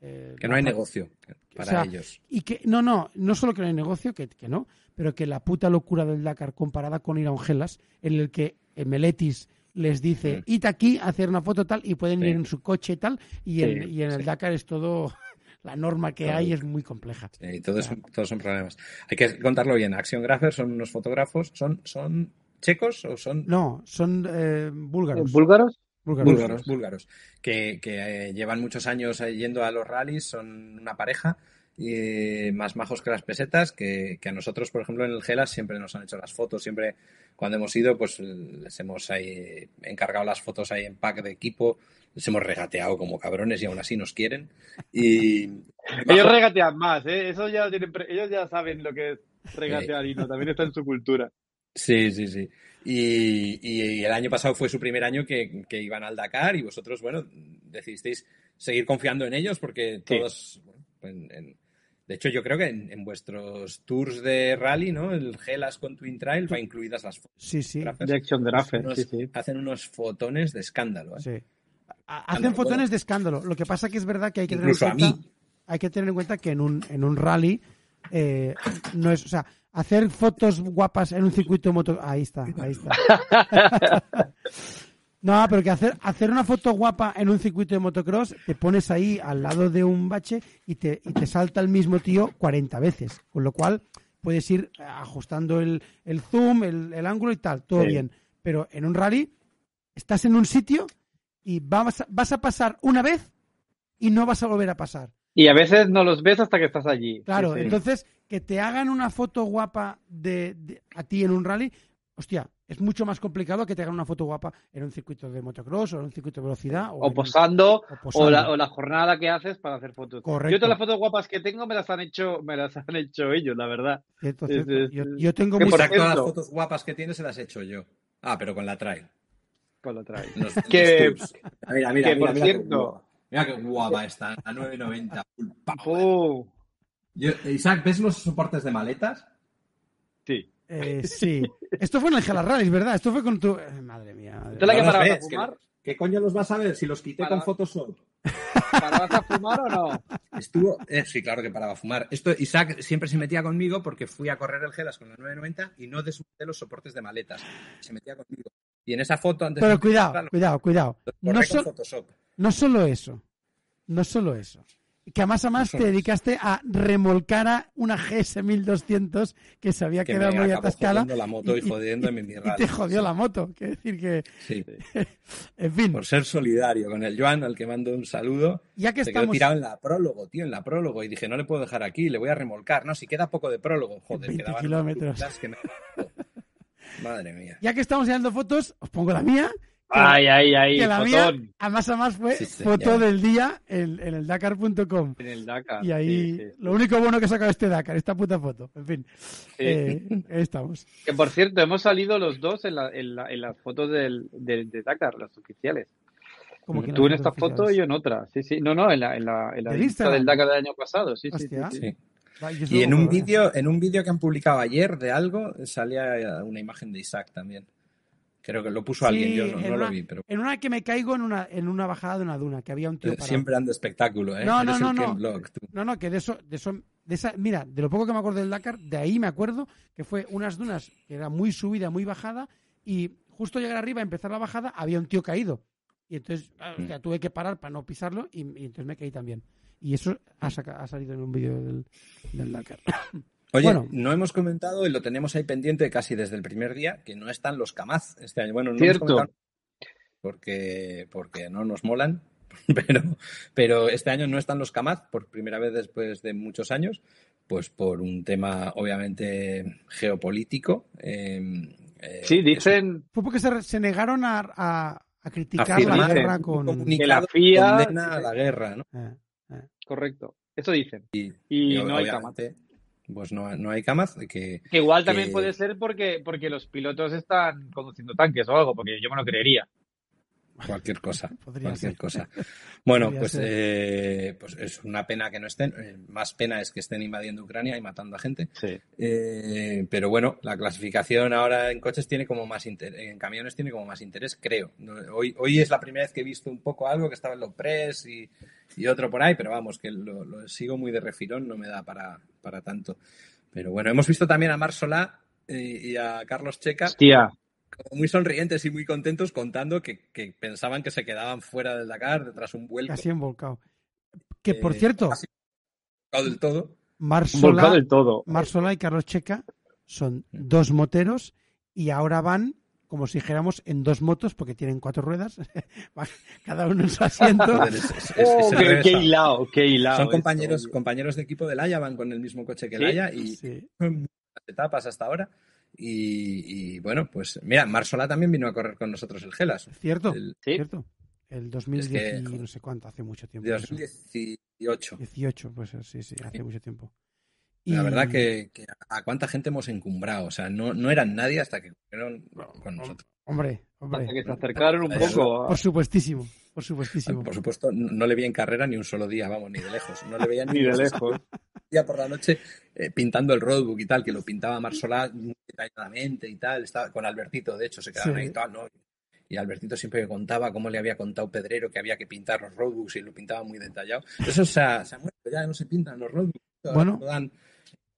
eh, Que no hay negocio para sea, ellos. Y que, no, no, no solo que no hay negocio, que, que no, pero que la puta locura del Dakar comparada con ir a un Gelas, en el que Meletis les dice, id aquí a hacer una foto tal, y pueden Sí. ir en su coche y tal, y, en, Sí, y en el sí. Dakar es todo, la norma que hay es muy compleja. Sí, todos, son, todos son problemas. Hay que contarlo bien. Action Graphers son unos fotógrafos. ¿Son, son checos o son No, son eh, búlgaros. ¿Búlgaros? Búlgaros. búlgaros? Búlgaros. Que, que, eh, llevan muchos años eh, yendo a los rallies. Son una pareja. eh, más majos que las pesetas, que, que a nosotros, por ejemplo, en el Gelas siempre nos han hecho las fotos, siempre cuando hemos ido, pues les hemos ahí encargado las fotos ahí en pack de equipo, les hemos regateado como cabrones y aún así nos quieren. Y Ellos regatean más, ¿eh? Eso ya tienen pre- ellos ya saben lo que es regatear y no, también está en su cultura. Sí, sí, sí. Y, y el año pasado fue su primer año que, que iban al Dakar y vosotros, bueno, decidisteis seguir confiando en ellos porque todos, bueno, en- en- de hecho yo creo que en, en vuestros tours de rally, ¿no? El Gelas con Twin Trail va incluidas las fotos. Sí, sí, De Action sí, sí. Hacen unos fotones de escándalo, ¿eh? sí. Ha- Hacen fotones de escándalo. Lo que pasa que es verdad que hay que tener en cuenta, hay que tener en cuenta que en un, en un rally eh, no es, o sea, hacer fotos guapas en un circuito moto, ahí está, ahí está. No, pero que hacer, hacer una foto guapa en un circuito de motocross, te pones ahí al lado de un bache y te, y te salta el mismo tío 40 veces. Con lo cual puedes ir ajustando el, el zoom, el, el ángulo y tal, todo Sí. bien. Pero en un rally estás en un sitio y vas vas a pasar una vez y no vas a volver a pasar. Y a veces no los ves hasta que estás allí. Claro, Sí, sí. entonces que te hagan una foto guapa de, de- a ti en un rally, hostia, es mucho más complicado que te hagan una foto guapa en un circuito de motocross o en un circuito de velocidad. o un- posando, o posando. o la, o la jornada que haces para hacer fotos. Correcto. Yo todas las fotos guapas que tengo me las han hecho, me las han hecho ellos, la verdad. Cierto, es- cierto. es- Yo, yo tengo que muy- por Exacto, las fotos guapas que tienes se las he hecho yo. Ah, pero con la trail. Con la trail. Los- Que- los. Mira, mira, que, mira, por cierto-. Mira qué guapa está, a 9.90. full power. Oh, Yo- Isaac, ¿ves los soportes de maletas? sí. eh, sí. Esto fue en el Gela Rallys, ¿verdad? Esto fue con tu... eh, madre mía. madre ¿Esta es la que parabas a fumar? ¿Qué coño los vas a ver si los quité Para- con Photoshop? ¿Parabas a fumar o no? Estuvo, eh, sí, claro que paraba a fumar. Esto, Isaac siempre se metía conmigo porque fui a correr el Gelas con la 990 y no desmonté los soportes de maletas. Se metía conmigo. Y en esa foto antes Pero de cuidado, cuidado, cuidado. No, so- Photoshop. No solo eso. No solo eso. Que más a más No te dedicaste a remolcar a una GS 1200 que se había Que quedado me muy atascada. jodiendo la moto y, y- jodiéndome mi Y rally. te jodió la moto. Quiero decir que, Sí, en fin, por ser solidario con el Joan, al que mando un saludo. ya que Se quedó estamos... tirado en la prólogo, tío, en la prólogo. Y dije, no le puedo dejar aquí, le voy a remolcar. No, si queda poco de prólogo. Joder, 20 quedaban kilómetros. que Madre mía. Ya que estamos enseñando fotos, os pongo la mía. Ay, ay, ay, que la mía, fotón. a más a más, fue Sí, foto del día en, en el Dakar.com. En el Dakar. Y ahí, sí, sí, sí. lo único bueno que he sacado este Dakar, esta puta foto. En fin, Sí. eh, ahí estamos. Que por cierto, hemos salido los dos en, la- en la- en las fotos del, del- de Dakar, las oficiales. Como que Tú en esta foto y yo en otra. Sí, sí. No, no, en la, en la, en la ¿Del lista del Dakar del año pasado. Sí, sí, sí, Hostia. Y en un vídeo, en un vídeo que han publicado ayer de algo, salía una imagen de Isaac también. Creo que lo puso Sí, alguien, yo no, en no una- lo vi, pero En una que me caigo en una, en una bajada de una duna, que había un tío eh, parado. siempre ando espectáculo, ¿eh? No, no, no, no. No, no, que de eso, de eso, de esa, mira, de lo poco que me acuerdo del Dakar, de ahí me acuerdo que fue unas dunas que era muy subida, muy bajada, y justo llegar arriba, empezar la bajada, había un tío caído. Y entonces, ah, Mm. o sea, tuve que parar para no pisarlo, y, y entonces me caí también. Y eso ha, saca- ha salido en un vídeo del, del Dakar. Oye, Bueno. no hemos comentado y lo tenemos ahí pendiente casi desde el primer día, que no están los Kamaz este año. Bueno, no hemos Cierto. comentado porque, porque no nos molan, pero, pero este año no están los Kamaz por primera vez después de muchos años, pues por un tema obviamente geopolítico. eh, eh, Sí, dicen Fue porque se, se negaron a, a, a criticar afirma la guerra con... que la FIA condena a la guerra, ¿no? Eh, correcto. Eso dicen. Y, Y y no hay Kamaz. Pues no, no hay Kamaz, que Que igual también que- puede ser porque, porque los pilotos están conduciendo tanques o algo, porque yo me lo creería. Cualquier cosa, Podría cualquier ser. cosa. Bueno, Podría pues, ser. eh, pues es una pena que no estén. eh, más pena es que estén invadiendo Ucrania y matando a gente. Sí. Eh, pero bueno, la clasificación ahora en coches tiene como más interés, en camiones tiene como más interés, creo. Hoy, hoy es la primera vez que he visto un poco algo que estaba en los press y, y otro por ahí, pero vamos, que lo, lo sigo muy de refirón, no me da para, para tanto. Pero bueno, hemos visto también a Mar Solá eh, y a Carlos Checa Hostia, muy sonrientes y muy contentos contando que, que pensaban que se quedaban fuera del Dakar tras un vuelco. casi embolcado. Que, por Eh, cierto, casi volcado del todo. Mar un volcado Solá- del todo. Mar Solá y Carlos Checa son dos moteros y ahora van, como si dijéramos, en dos motos porque tienen cuatro ruedas, cada uno en su asiento. Es- es- es- Oh, qué, hilado, qué hilado. Son compañeros, compañeros de equipo del Haya, van con el mismo coche que el Sí, Haya y Sí. muchas etapas hasta ahora. Y, y, bueno, pues mira, Mar Solá también vino a correr con nosotros el Gelas. Cierto, El Sí. cierto. El 2010 Es que, y no sé cuánto, hace mucho tiempo. de eso. 2018. 18, pues sí, sí, hace mucho tiempo. La Y- verdad que, que a cuánta gente hemos encumbrado. O sea, no, no eran nadie hasta que corrieron con nosotros. Hombre, Hasta hombre. que se acercaron un poco. Por supuestísimo, por supuestísimo. Por supuesto, no le vi en carrera ni un solo día, vamos, ni de lejos. No le veía Ni de un lejos. día por la noche eh, pintando el roadbook y tal, que lo pintaba Marsolá muy detalladamente y tal. Estaba con Albertito, de hecho, se quedaron Sí. ahí y tal, ¿no? Y Albertito siempre me contaba cómo le había contado Pedrero que había que pintar los roadbooks y lo pintaba muy detallado. Eso se ha, se ha muerto, ya no se pintan los roadbooks. Bueno. Te lo dan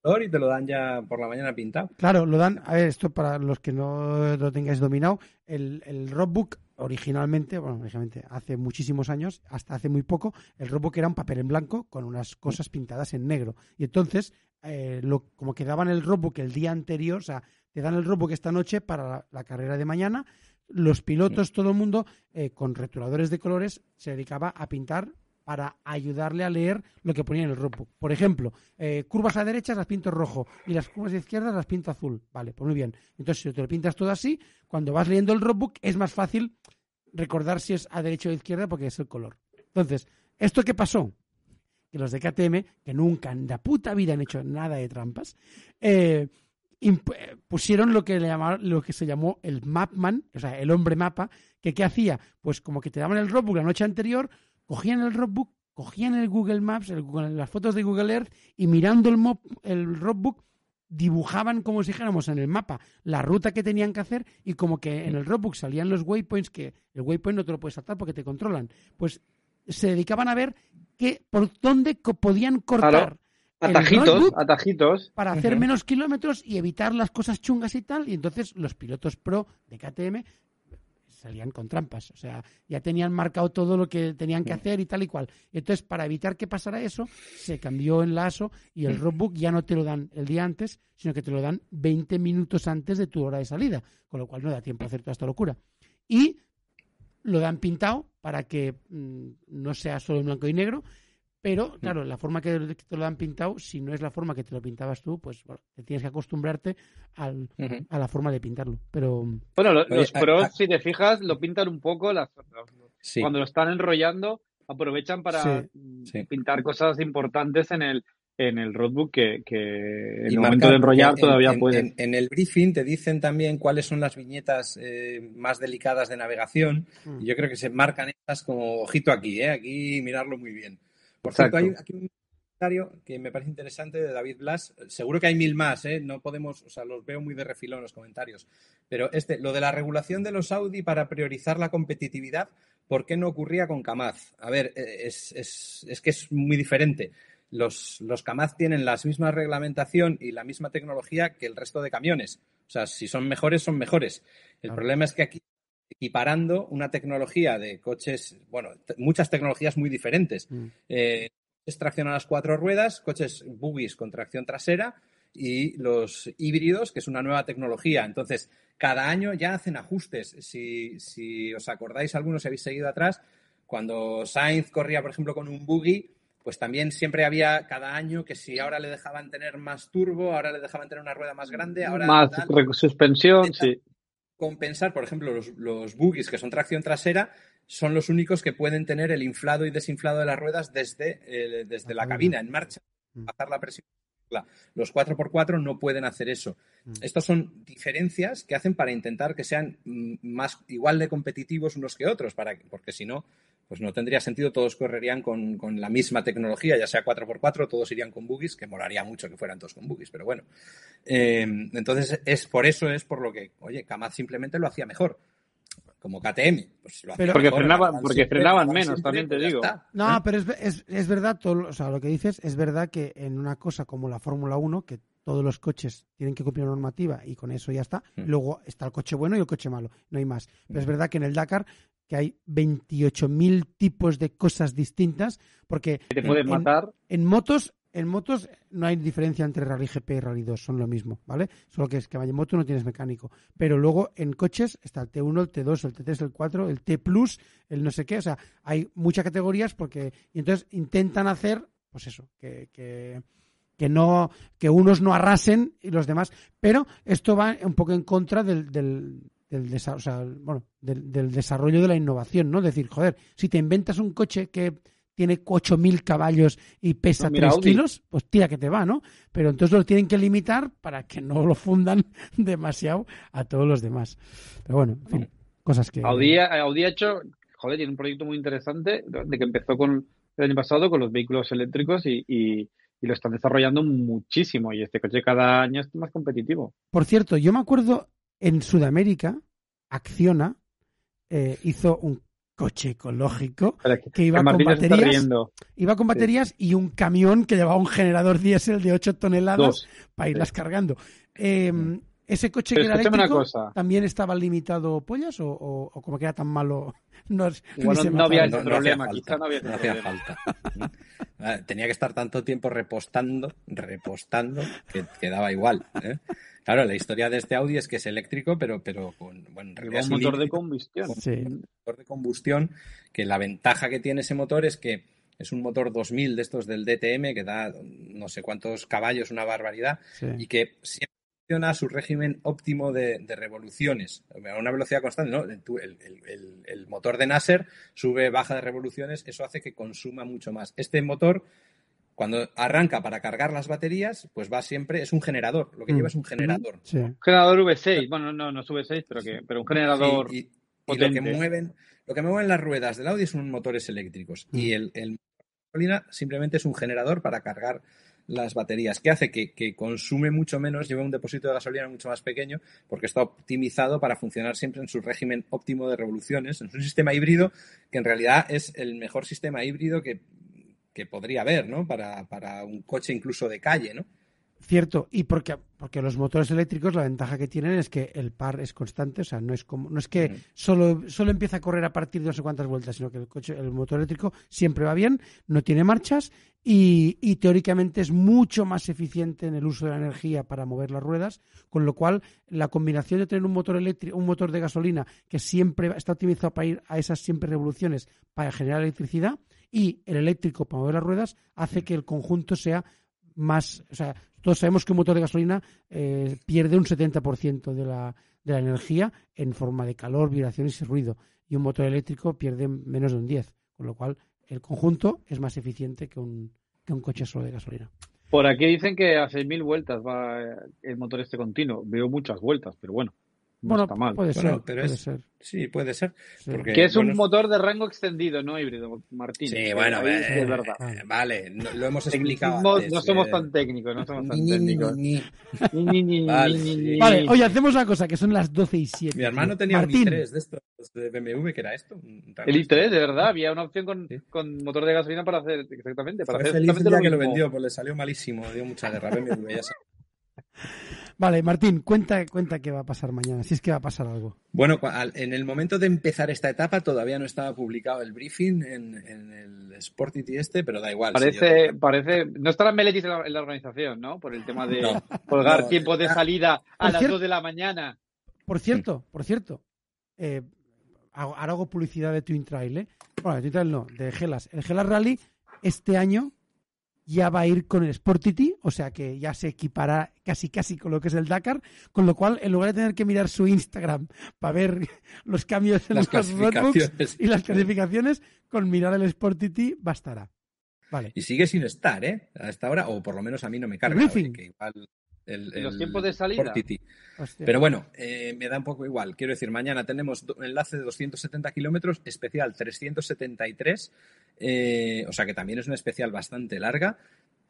color y te lo dan ya por la mañana pintado. Claro, lo dan, a ver, esto para los que no lo tengáis dominado, el, el roadbook originalmente, bueno, originalmente hace muchísimos años, hasta hace muy poco, el roadbook era un papel en blanco con unas cosas pintadas en negro. Y entonces, eh, lo, como que daban el roadbook el día anterior, o sea, te dan el roadbook esta noche para la, la carrera de mañana, los pilotos, todo el mundo, eh, con retuladores de colores, se dedicaba a pintar para ayudarle a leer lo que ponía en el roadbook. Por ejemplo, eh, curvas a derechas las pinto rojo y las curvas a izquierdas las pinto azul. Vale, pues muy bien. Entonces, si te lo pintas todo así, cuando vas leyendo el roadbook es más fácil recordar si es a derecha o a izquierda porque es el color. Entonces, ¿esto qué pasó? Que los de KTM, que nunca en la puta vida han hecho nada de trampas, eh, eh, pusieron lo que, le llamaron, lo que se llamó el Mapman, o sea, el hombre mapa, que ¿qué hacía? Pues como que te daban el roadbook la noche anterior, cogían el roadbook, cogían el Google Maps, el Google- las fotos de Google Earth y mirando el, mop- el roadbook dibujaban como si dijéramos en el mapa la ruta que tenían que hacer y como que en el roadbook salían los waypoints que el waypoint no te lo puedes saltar porque te controlan. Pues se dedicaban a ver que por dónde co- podían cortar Claro. Atajitos, atajitos. para hacer menos kilómetros y evitar las cosas chungas y tal. Y entonces los pilotos pro de KTM salían con trampas. O sea, ya tenían marcado todo lo que tenían que hacer y tal y cual. Entonces, para evitar que pasara eso, se cambió en la ASO y el roadbook ya no te lo dan el día antes, sino que te lo dan 20 minutos antes de tu hora de salida. Con lo cual no da tiempo a hacer toda esta locura. Y lo dan pintado para que mm, no sea solo en blanco y negro. Pero, claro, la forma que te lo dan pintado, si no es la forma que te lo pintabas tú, pues bueno, te tienes que acostumbrarte al, a la forma de pintarlo. Pero Bueno, lo- los pros, a- si te fijas, lo pintan un poco. Las, Sí. Cuando lo están enrollando, aprovechan para Sí. mm, Sí. pintar cosas importantes en el en el roadbook que, que en Y el momento marcar, de enrollar en- todavía en, pueden. En, en el briefing te dicen también cuáles son las viñetas eh, más delicadas de navegación. Mm. Y yo creo que se marcan estas como ojito aquí, ¿eh? aquí mirarlo muy bien. Por Exacto. cierto, hay aquí un comentario que me parece interesante de David Blas. Seguro que hay mil más, ¿eh? no podemos, o sea, los veo muy de refilón los comentarios. Pero este, lo de la regulación de los Audi para priorizar la competitividad, ¿por qué no ocurría con Camaz? A ver, eh, es, es- es que es muy diferente. Los, los Camaz tienen la misma reglamentación y la misma tecnología que el resto de camiones. O sea, si son mejores, son mejores. El problema es que aquí equiparando una tecnología de coches, bueno, muchas tecnologías muy diferentes. Mm. Eh, tracción a las cuatro ruedas, coches buggies con tracción trasera y los híbridos, que es una nueva tecnología. Entonces, cada año ya hacen ajustes. Si, si os acordáis, algunos si habéis seguido atrás, cuando Sainz corría, por ejemplo, con un buggy, pues también siempre había cada año que si ahora le dejaban tener más turbo, ahora le dejaban tener una rueda más grande, ahora Más tal suspensión, sí. Compensar, por ejemplo, los, los buggies que son tracción trasera son los únicos que pueden tener el inflado y desinflado de las ruedas desde, eh, desde La la cabina. en marcha, Mm. bajar la presión. Los 4x4 no pueden hacer eso. Mm. Estas son diferencias que hacen para intentar que sean mm, más igual de competitivos unos que otros, para, que- porque si no, pues no tendría sentido, todos correrían con, con la misma tecnología, ya sea 4x4, todos irían con buggies, que molaría mucho que fueran todos con buggies, pero bueno. Eh, entonces, es por eso es por lo que, oye, Kamaz simplemente lo hacía mejor. Como KTM, pues lo hacía Pero- Porque mejor, porque frenaban menos, también te pues digo. No, ¿Eh? pero es, es, es verdad, todo, o sea, lo que dices es verdad que en una cosa como la Fórmula 1, que todos los coches tienen que cumplir una normativa y con eso ya está, Mm. luego está el coche bueno y el coche malo, no hay más. Pero es verdad que en el Dakar que hay 28.000 tipos de cosas distintas, porque Que te en- pueden en- matar. en motos, en motos no hay diferencia entre Rally GP y Rally 2, son lo mismo, ¿vale? Solo que es que en moto no tienes mecánico. Pero luego en coches está el T1, el T2, el T3, el 4, el T Plus, el no sé qué, o sea, hay muchas categorías porque y entonces intentan hacer, pues eso, que, que, que no, que unos no arrasen y los demás. Pero esto va un poco en contra del, del, del, desa- o sea, bueno, del, del desarrollo de la innovación, ¿no? Decir, joder, si te inventas un coche que tiene 8.000 caballos y pesa No, mira, 3 Audi. kilos, pues tira que te va, ¿no? Pero entonces lo tienen que limitar para que no lo fundan demasiado a todos los demás. Pero bueno, en fin, cosas que... Audi, ha- Audi ha hecho, joder, tiene un proyecto muy interesante de que empezó con el año pasado con los vehículos eléctricos y, y- y lo están desarrollando muchísimo y este coche cada año es más competitivo. Por cierto, yo me acuerdo en Sudamérica, Acciona eh, hizo un coche ecológico que- que iba que con baterías, iba con baterías y un camión que llevaba un generador diésel de 8 toneladas Dos. para irlas cargando. Eh, ¿Ese coche Pero que era eléctrico cosa. también estaba limitado pollas o, o- o como que era tan malo? No, se no había ese problema, quizá no había no hacía problema. falta. Ah, Tenía que estar tanto tiempo repostando, repostando, que, que daba igual. ¿eh? Claro, la historia de este Audi es que es eléctrico, pero, pero con bueno, un motor de combustión. Sí. un motor de combustión, que la ventaja que tiene ese motor es que es un motor 2000 de estos del DTM, que da no sé cuántos caballos, una barbaridad, Sí. y que siempre a su régimen óptimo de, de revoluciones, a una velocidad constante. ¿no? El, el- el- el- el motor de Nasser sube, baja de revoluciones, eso hace que consuma mucho más. Este motor, cuando arranca para cargar las baterías, pues va siempre, es un generador, lo que Mm. lleva es un generador. Sí. Un generador V6, bueno, no, no es V6, pero, que, pero un generador Sí, y, y lo que mueven, lo que mueven las ruedas del Audi son motores eléctricos Mm. y el, el motor de gasolina simplemente es un generador para cargar las baterías, que hace que, consume mucho menos, lleva un depósito de gasolina mucho más pequeño, porque está optimizado para funcionar siempre en su régimen óptimo de revoluciones. Es un sistema híbrido que en realidad es el mejor sistema híbrido que, que podría haber, ¿no? Para, para un coche incluso de calle, ¿no? Cierto, y porque, porque los motores eléctricos la ventaja que tienen es que el par es constante, o sea, no es como, no es que solo, solo empieza a correr a partir de no sé cuántas vueltas, sino que el coche, el motor eléctrico siempre va bien, no tiene marchas y, y teóricamente es mucho más eficiente en el uso de la energía para mover las ruedas, con lo cual la combinación de tener un motor eléctrico, un motor de gasolina que siempre está optimizado para ir a esas siempre revoluciones para generar electricidad y el eléctrico para mover las ruedas hace que el conjunto sea más, o sea, todos sabemos que un motor de gasolina eh, pierde un 70% de la, de la energía en forma de calor, vibraciones y ruido, y un motor eléctrico pierde menos de un 10, con lo cual el conjunto es más eficiente que un, que un coche solo de gasolina. Por aquí dicen que a 6.000 vueltas va eh, el motor este continuo. Veo muchas vueltas, pero bueno, no bueno, está mal. puede Bueno, ser, pero puede es- ser. Sí, puede ser. sí. porque- Que es un bueno, motor de rango extendido, no híbrido, Martín. Sí, bueno, eh, es verdad. eh, vale, no- lo hemos explicado. Antes, no somos eh, tan técnicos, no somos tan ni, ni, ni, técnicos. ni. Ni, ni, ni, Vale, oye, hacemos una cosa, que son las 12 y 7. Mi hermano tenía Martín, un i3 de estos de BMW, que era esto. un El i3, de verdad, había una opción con, Sí. con motor de gasolina para hacer exactamente, para hacer feliz el exactamente día lo que lo vendió, pues le salió malísimo, dio mucha guerra. BMW, ya sabes. Vale, Martín, cuenta, cuenta qué va a pasar mañana, si es que va a pasar algo. Bueno, en el momento de empezar esta etapa todavía no estaba publicado el briefing en, en el Sportity este, pero da igual. Parece, parece, no estará Meletis en la, en la organización, ¿no? Por el tema de No, colgar no, tiempos de salida a las cierto- 2 de la mañana. Por cierto, por cierto, eh, ahora hago publicidad de Twin Trail, ¿eh? Bueno, de Twin Trail no, de Gelas. El Gelas Rally este año ya va a ir con el Sportity, o sea que ya se equipará casi casi con lo que es el Dakar, con lo cual en lugar de tener que mirar su Instagram para ver los cambios en Las los roadbooks y las clasificaciones, con mirar el Sportity bastará. Vale. Y sigue sin estar, ¿eh? A esta hora, o por lo menos a mí no me carga. que igual el, ¿Y los el tiempos de salida? Pero bueno, eh, me da un poco igual. Quiero decir, mañana tenemos enlace de 270 kilómetros, especial 373, eh, o sea que también es una especial bastante larga.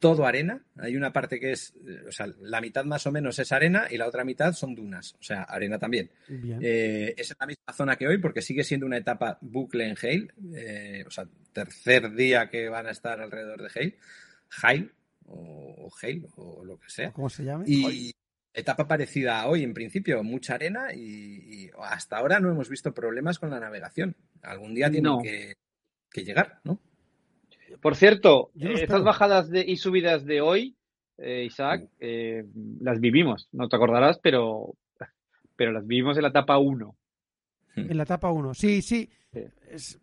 Todo arena. Hay una parte que es, eh, o sea, la mitad más o menos es arena y la otra mitad son dunas, o sea, arena también. Eh, es en la misma zona que hoy porque sigue siendo una etapa bucle en Hale, eh, o sea, tercer día que van a estar alrededor de Hale, Hale o, o Hale o lo que sea. ¿Cómo se llama? Y etapa parecida a hoy, en principio, mucha arena y, y hasta ahora no hemos visto problemas con la navegación. Algún día tienen No. que, que llegar, ¿no? Por cierto, eh, espero. estas bajadas de, y subidas de hoy, eh, Isaac, eh, las vivimos, no te acordarás, pero, pero las vivimos en la etapa 1. En la etapa 1. Sí, sí. Sí. Es-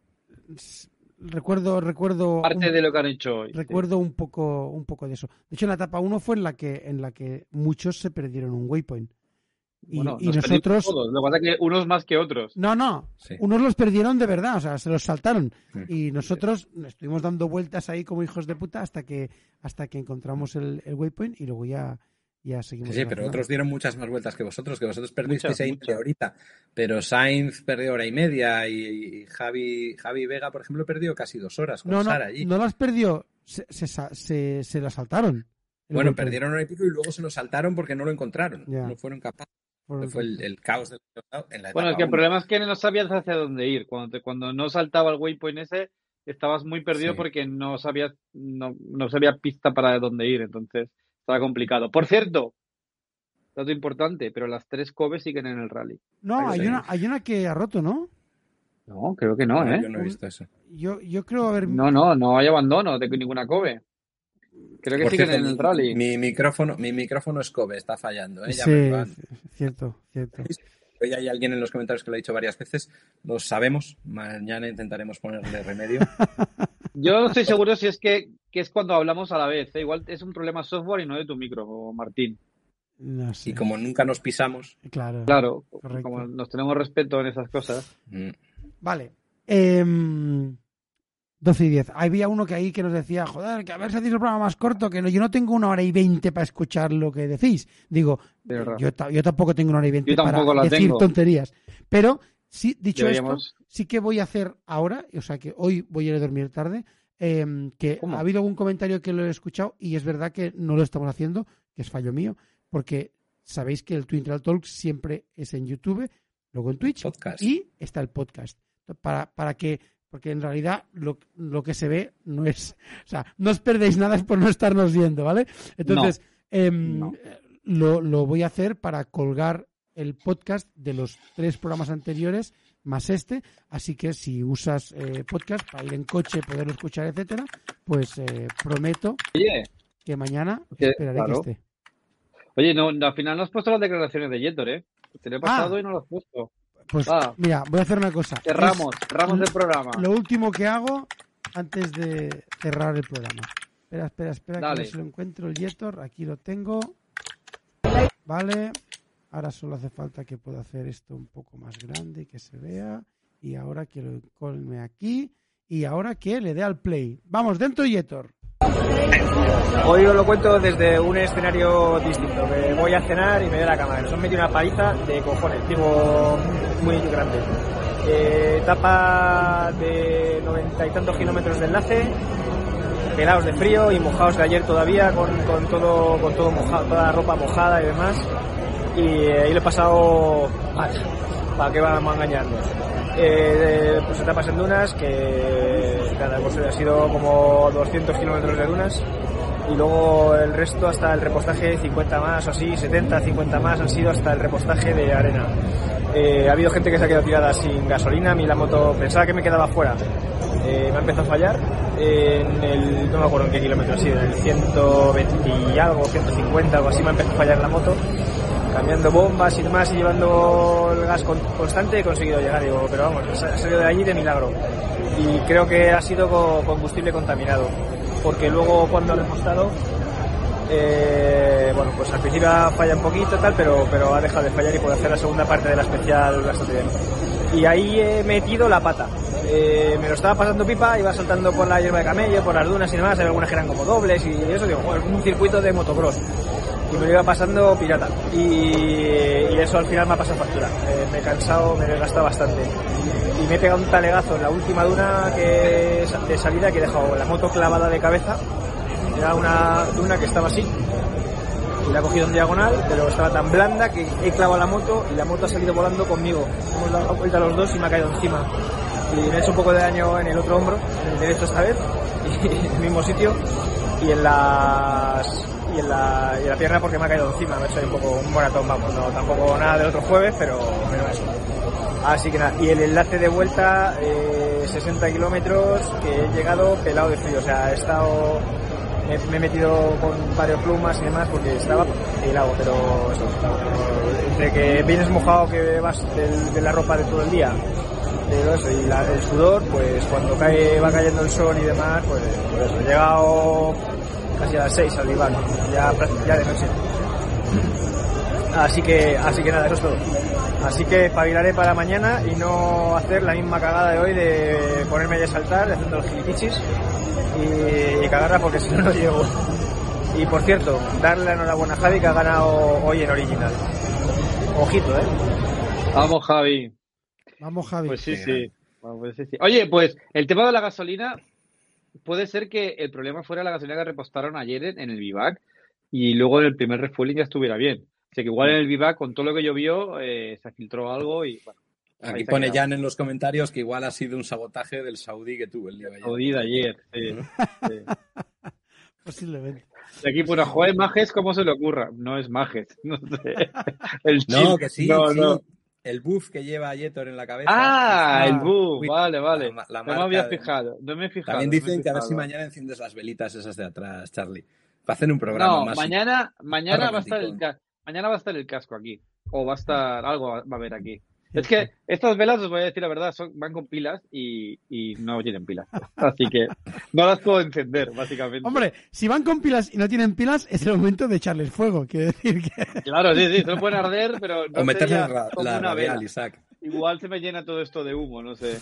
es- recuerdo, recuerdo. Parte un- de lo que han hecho hoy. sí. Recuerdo un poco, un poco de eso. De hecho, en la etapa 1 fue en la que, en la que muchos se perdieron un waypoint. Y, Bueno, y nos perdimos nosotros. todos, Lo que pasa es que unos más que otros. No, no. Sí. Unos los perdieron de verdad, o sea, se los saltaron. Y nosotros estuvimos dando vueltas ahí como hijos de puta hasta que, hasta que encontramos el, el waypoint y luego ya, ya seguimos. Sí, sí, pero otros dieron muchas más vueltas que vosotros, que vosotros perdisteis ahí muchas. media horita. Pero Sainz perdió hora y media y, y Javi, Javi Vega, por ejemplo, perdió casi dos horas con No, no, Sara allí. no las perdió, se, se, sa- se, se las saltaron. El bueno, perdieron hora y pico y luego se lo saltaron porque no lo encontraron. Ya. No fueron capaces. El Fue el, el caos del en la Bueno, es etapa que el problema es que no sabías hacia dónde ir. Cuando, te- cuando no saltaba el waypoint ese, estabas muy perdido Sí. porque no sabías, no, no sabía pista para dónde ir. Entonces, estaba complicado. Por cierto, dato importante, pero las tres Kobe siguen en el rally. No, hay una, hay una que ha roto, ¿no? No, creo que no, ¿eh? Yo no he visto eso. Yo, yo creo haber. No, no, no hay abandono de ninguna Kobe. Creo que Por siguen cierto, en el rally. Mi, micrófono, mi micrófono es Kobe, está fallando. ¿eh? Ya sí, me cierto, cierto. Hoy hay alguien en los comentarios que lo ha dicho varias veces. Lo sabemos. Mañana intentaremos ponerle remedio. Yo no estoy seguro si es que, que es cuando hablamos a la vez. ¿eh? Igual es un problema software y no de tu micro, Martín. No sé. Y como nunca nos pisamos, Claro. Claro, Correcto. como nos tenemos respeto en esas cosas. mm, Vale. Em, 12 y 10. Había uno que ahí que nos decía, joder, que a ver si hacéis el programa más corto, que no, yo no tengo una hora y veinte para escuchar lo que decís. Digo, yo, ta- yo tampoco tengo una hora y veinte Yo tampoco para decir tengo. tonterías. Pero, sí, dicho Deberíamos- esto, sí que voy a hacer ahora, o sea que hoy voy a ir a dormir tarde, em, que ¿Cómo? ha habido algún comentario que lo he escuchado y es verdad que no lo estamos haciendo, que es fallo mío, porque sabéis que el Twin Talk siempre es en YouTube, luego en Twitch podcast. y está el podcast. Para, para que, porque en realidad lo, lo que se ve no es, o sea, no os perdéis nada por no estarnos viendo, ¿vale? Entonces, em, No. Lo, lo voy a hacer para colgar el podcast de los tres programas anteriores más este, así que si usas eh, podcast para ir en coche, poderlo escuchar, etcétera, pues eh, prometo Oye, que mañana Que- esperaré claro. que esté. oye, no, no, al final no has puesto las declaraciones de Jetor, ¿eh? Te lo he pasado Ah. y no lo has puesto. Pues Ah. mira, voy a hacer una cosa. Cerramos, cerramos el programa. Lo último que hago antes de cerrar el programa. Espera, espera, espera, que ver si lo encuentro el Yetor. Aquí lo tengo. Vale. Ahora solo hace falta que pueda hacer esto un poco más grande y que se vea. Y ahora que lo colme aquí. Y ahora que le dé al play. Vamos, dentro Yetor. Hoy os lo cuento desde un escenario distinto. Me voy a cenar y me voy a la cama. Nos han metido una paliza de cojones, digo, muy grande. Eh, etapa de noventa y tantos kilómetros de enlace, pelados de frío y mojados de ayer todavía, con, con todo, con todo mojado, toda la ropa mojada y demás. Y eh, ahí lo he pasado mal, para que vamos a engañarnos. Eh, pues etapas en dunas que cada pues ha sido como 200 kilómetros de dunas y luego el resto hasta el repostaje 50 más o así, 70, 50 más han sido hasta el repostaje de arena. Eh, ha habido gente que se ha quedado tirada sin gasolina, a mí la moto pensaba que me quedaba fuera, Eh, me ha empezado a fallar en el, no me acuerdo en qué kilómetro ha sido, en el 120 y algo, 150 algo así me ha empezado a fallar la moto cambiando bombas y demás y llevando el gas con- constante he conseguido llegar, digo, pero vamos, ha salido de allí de milagro. Y creo que ha sido co- combustible contaminado, porque luego cuando ha repostado, eh, bueno, pues al principio falla un poquito tal, pero, pero ha dejado de fallar y puedo hacer la segunda parte de la especial bastante bien. Y ahí he metido la pata. Eh, me lo estaba pasando pipa, iba saltando por la hierba de camello, por las dunas y demás, hay algunas que eran como dobles y eso, digo, joder, un circuito de motocross y me lo iba pasando pirata. Y, eso al final me ha pasado factura. Eh, me he cansado, me he desgastado bastante. Y me he pegado un talegazo en la última duna que, de salida que he dejado la moto clavada de cabeza. Era una duna que estaba así. Y la he cogido en diagonal, pero estaba tan blanda que he clavado la moto y la moto ha salido volando conmigo. Hemos dado la vuelta los dos y me ha caído encima. Y me he hecho un poco de daño en el otro hombro, en el derecho esta vez, y en el mismo sitio. Y en las y en la, y en la pierna porque me ha caído encima, me ha hecho un poco un moratón, vamos, no tampoco nada del otro jueves, pero menos. Así que nada, y el enlace de vuelta, eh, 60 kilómetros, que he llegado pelado de frío, o sea, he estado, me, he metido con varios plumas y demás porque estaba pelado, pero eso, entre que vienes mojado que vas del- de la ropa de todo el día, y la- el sudor, pues cuando cae, va cayendo el sol y demás, pues, pues eso, he llegado casi a las 6 al diván, ya, ya de noche. Así que, así que nada, eso es todo. Así que espabilaré para mañana y no hacer la misma cagada de hoy de ponerme a saltar, haciendo los gilipichis y, y cagarla porque si no, no llego. Y por cierto, darle la enhorabuena a Javi que ha ganado hoy en original. Ojito, eh. Vamos, Javi. Vamos, Javi. Pues sí, Qué sí. Vamos, pues sí, sí. Oye, pues el tema de la gasolina, puede ser que el problema fuera la gasolina que repostaron ayer en, en el Vivac y luego en el primer refueling ya estuviera bien. O sea que igual en el Vivac, con todo lo que llovió, eh, se filtró algo y bueno, Aquí pone. Jan en los comentarios que igual ha sido un sabotaje del saudí que tuvo el día de ayer. jodida ayer. sí, sí. Posiblemente. Y aquí pone, joder, Majes, ¿cómo se le ocurra? No es Majes, no sé. El No, que sí, No, sí. no. El buff que lleva Yetor en la cabeza. Ah, el Uy, vale, vale. la- la no me había de- fijado, no me he fijado. También no dicen que a ver si mañana enciendes las velitas esas de atrás, Charlie. Para hacer un programa No, más. mañana, mañana va a estar el mañana va a estar el casco aquí. O va a estar, algo va a haber aquí. Es que estas velas, os voy a decir la verdad, son, van con pilas y, y no tienen pilas. Así que no las puedo encender, básicamente. Hombre, si van con pilas y no tienen pilas, es el momento de echarles fuego. Quiero decir que. Claro, sí, sí, se lo pueden arder, pero no o meterle sería la, la una radial, vela. Isaac. Igual se me llena todo esto de humo, no sé.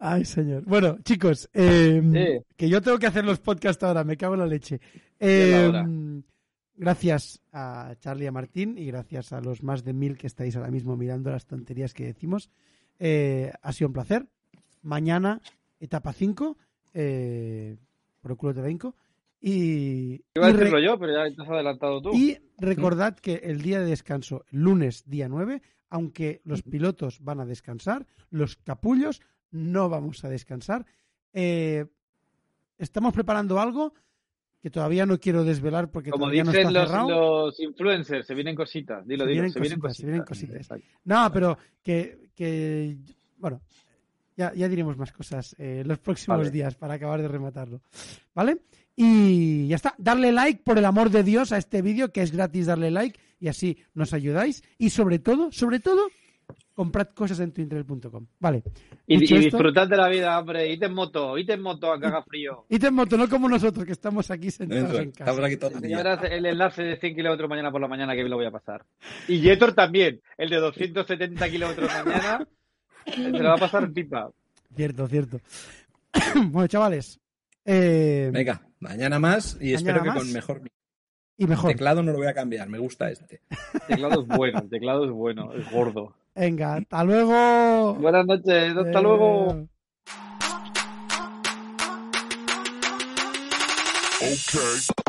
Ay, señor. Bueno, chicos, eh, Sí. que yo tengo que hacer los podcasts ahora, me cago en la leche. Eh. Gracias a Charlie y a Martín y gracias a los más de mil que estáis ahora mismo mirando las tonterías que decimos. Eh, ha sido un placer. Mañana, etapa 5, eh, por el culo te venco. Y, Iba a decirlo yo, pero ya te has adelantado tú. y recordad que el día de descanso, lunes día 9, aunque los pilotos van a descansar, los capullos no vamos a descansar. Eh, estamos preparando algo que todavía no quiero desvelar porque Como todavía no dicen está los, influencers, se vienen cositas. Dilo, Se dilo, vienen se vienen cositas, se vienen cositas. No, pero que, que bueno, ya, ya diremos más cosas eh, los próximos Vale. días para acabar de rematarlo. ¿Vale? Y ya está. Darle like, por el amor de Dios, a este vídeo, que es gratis darle like y así nos ayudáis. Y sobre todo, sobre todo, comprad cosas en twintrail.com. Vale. Y, y esto- disfrutad de la vida, hombre. Id en moto, id en moto a que haga frío. Y te moto, no como nosotros que estamos aquí sentados en casa. Estamos aquí todo el el enlace de 100 kilómetros mañana por la mañana que lo voy a pasar. Y Jetor también, el de 270 kilómetros mañana, se lo va a pasar pipa. Cierto, cierto. bueno, chavales. eh, Venga, mañana más y Mañana espero que más. con mejor y mejor. teclado no lo voy a cambiar. Me gusta este. El teclado es bueno, el teclado es bueno, es gordo. Venga, hasta luego. Buenas noches, hasta Eh, luego. Okay.